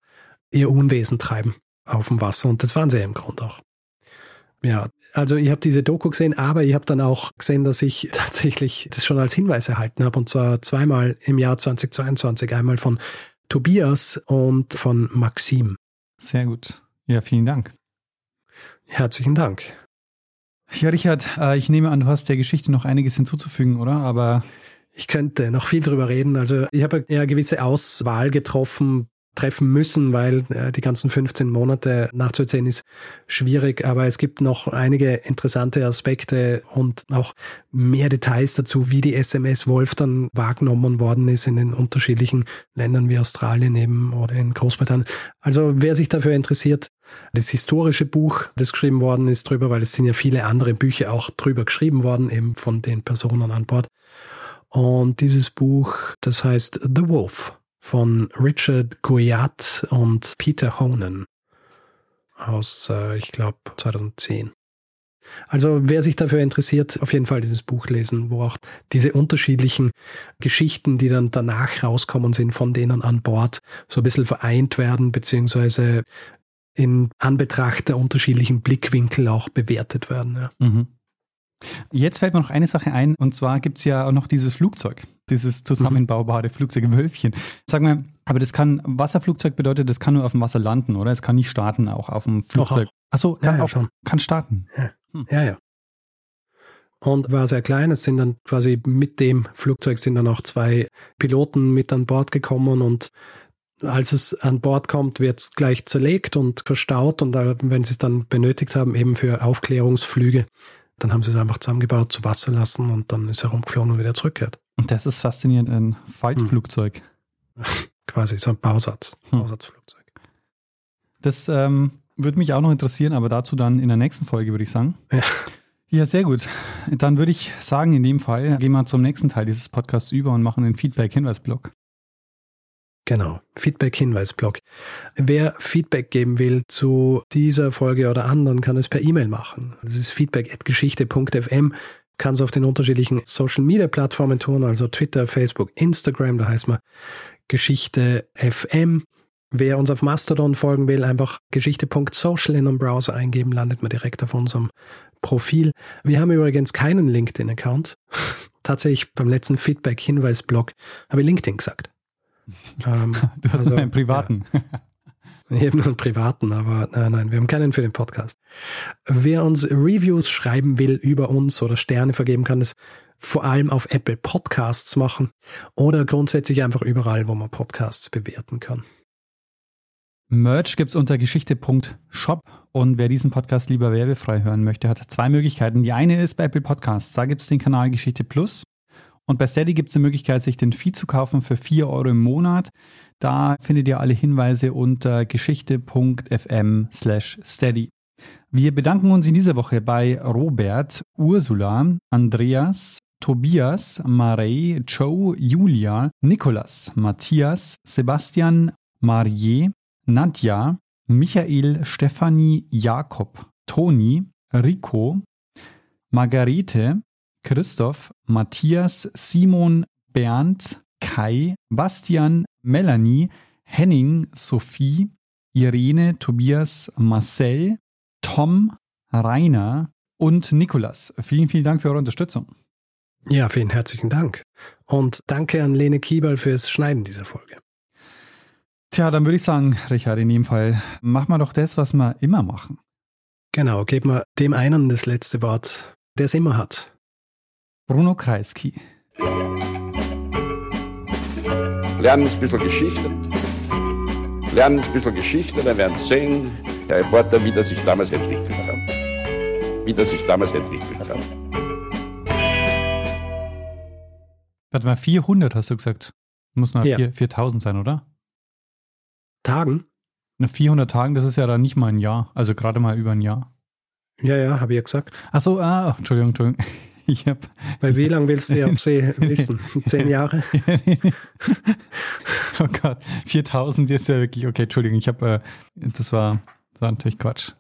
ihr Unwesen treiben auf dem Wasser. Und das waren sie ja im Grunde auch. Ja, also ich habe diese Doku gesehen, aber ich habe dann auch gesehen, dass ich tatsächlich das schon als Hinweis erhalten habe. Und zwar zweimal im Jahr 2022. Einmal von Tobias und von Maxim. Sehr gut. Ja, vielen Dank. Herzlichen Dank. Ja, Richard, äh, ich nehme an, du hast der Geschichte noch einiges hinzuzufügen, oder? Aber ich könnte noch viel drüber reden. Also ich habe ja gewisse Auswahl getroffen, treffen müssen, weil äh, die ganzen 15 Monate nachzuerzählen ist schwierig. Aber es gibt noch einige interessante Aspekte und auch mehr Details dazu, wie die SMS Wolf dann wahrgenommen worden ist in den unterschiedlichen Ländern wie Australien eben oder in Großbritannien. Also wer sich dafür interessiert, das historische Buch, das geschrieben worden ist drüber, weil es sind ja viele andere Bücher auch drüber geschrieben worden, eben von den Personen an Bord. Und dieses Buch, das heißt The Wolf von Richard Goyat und Peter Honan aus, äh, ich glaube, 2010. Also wer sich dafür interessiert, auf jeden Fall dieses Buch lesen, wo auch diese unterschiedlichen Geschichten, die dann danach rauskommen sind, von denen an Bord so ein bisschen vereint werden, beziehungsweise in Anbetracht der unterschiedlichen Blickwinkel auch bewertet werden. Ja. Mhm. Jetzt fällt mir noch eine Sache ein, und zwar gibt es ja auch noch dieses Flugzeug, dieses zusammenbaubare mhm. Flugzeug Wölfchen. Sag mal, aber das kann, Wasserflugzeug bedeutet, das kann nur auf dem Wasser landen, oder? Es kann nicht starten, auch auf dem Flugzeug. Achso, kann, ja, ja, auch, schon. kann starten. Ja. Hm. ja, ja. Und war sehr klein. Es sind dann quasi mit dem Flugzeug sind dann auch zwei Piloten mit an Bord gekommen und als es an Bord kommt, wird es gleich zerlegt und verstaut und wenn sie es dann benötigt haben, eben für Aufklärungsflüge, dann haben sie es einfach zusammengebaut, zu Wasser lassen und dann ist er rumgeflogen und wieder zurückgekehrt. Und das ist faszinierend, ein Faltflugzeug. Hm. Quasi so ein Bausatz, hm. Bausatzflugzeug. Das ähm, würde mich auch noch interessieren, aber dazu dann in der nächsten Folge, würde ich sagen. Ja. Ja, sehr gut. Dann würde ich sagen, in dem Fall gehen wir zum nächsten Teil dieses Podcasts über und machen den Feedback-Hinweis-Blog. Genau, Feedback-Hinweis-Blog. Wer Feedback geben will zu dieser Folge oder anderen, kann es per E-Mail machen. Das ist feedback.geschichte.fm. Kann es auf den unterschiedlichen Social-Media-Plattformen tun, also Twitter, Facebook, Instagram, da heißt man Geschichte FM. Wer uns auf Mastodon folgen will, einfach geschichte.social in einem Browser eingeben, landet man direkt auf unserem Profil. Wir haben übrigens keinen LinkedIn-Account. Tatsächlich beim letzten Feedback-Hinweis-Blog habe ich LinkedIn gesagt. Ähm, du hast also, nur einen privaten. Ja. Ich habe nur einen privaten, aber nein, nein, wir haben keinen für den Podcast. Wer uns Reviews schreiben will über uns oder Sterne vergeben kann, es vor allem auf Apple Podcasts machen oder grundsätzlich einfach überall, wo man Podcasts bewerten kann. Merch gibt es unter geschichte.shop und wer diesen Podcast lieber werbefrei hören möchte, hat zwei Möglichkeiten. Die eine ist bei Apple Podcasts, da gibt es den Kanal Geschichte Plus und bei Steady gibt es die Möglichkeit, sich den Feed zu kaufen für 4 Euro im Monat. Da findet ihr alle Hinweise unter geschichte.fm slash steady. Wir bedanken uns in dieser Woche bei Robert, Ursula, Andreas, Tobias, Marei, Joe, Julia, Nikolas, Matthias, Sebastian, Marier, Nadja, Michael, Stefanie, Jakob, Toni, Rico, Margarete, Christoph, Matthias, Simon, Bernd, Kai, Bastian, Melanie, Henning, Sophie, Irene, Tobias, Marcel, Tom, Rainer und Nikolas. Vielen, vielen Dank für eure Unterstützung. Ja, vielen herzlichen Dank. Und danke an Lene Kiebel fürs Schneiden dieser Folge. Tja, dann würde ich sagen, Richard, in dem Fall, machen wir doch das, was wir immer machen. Genau, geben wir dem einen das letzte Wort, der es immer hat. Bruno Kreisky. Lernen ein bisschen Geschichte. Lernen ein bisschen Geschichte, dann werden Sie sehen, der Reporter, wie das sich damals entwickelt hat. Wie das sich damals entwickelt hat. Warte mal, 400 hast du gesagt. Muss mal ja. 4000 sein, oder? Tagen? Na, 400 Tagen, das ist ja dann nicht mal ein Jahr. Also gerade mal über ein Jahr. Ja, ja, habe ich ja gesagt. Achso, ah, Entschuldigung, Entschuldigung. Ich hab, Bei wie lange willst du auf See wissen? Zehn Jahre? Oh Gott, 4000 ist ja wirklich, okay, Entschuldigung, ich habe, äh, das war, das war natürlich Quatsch.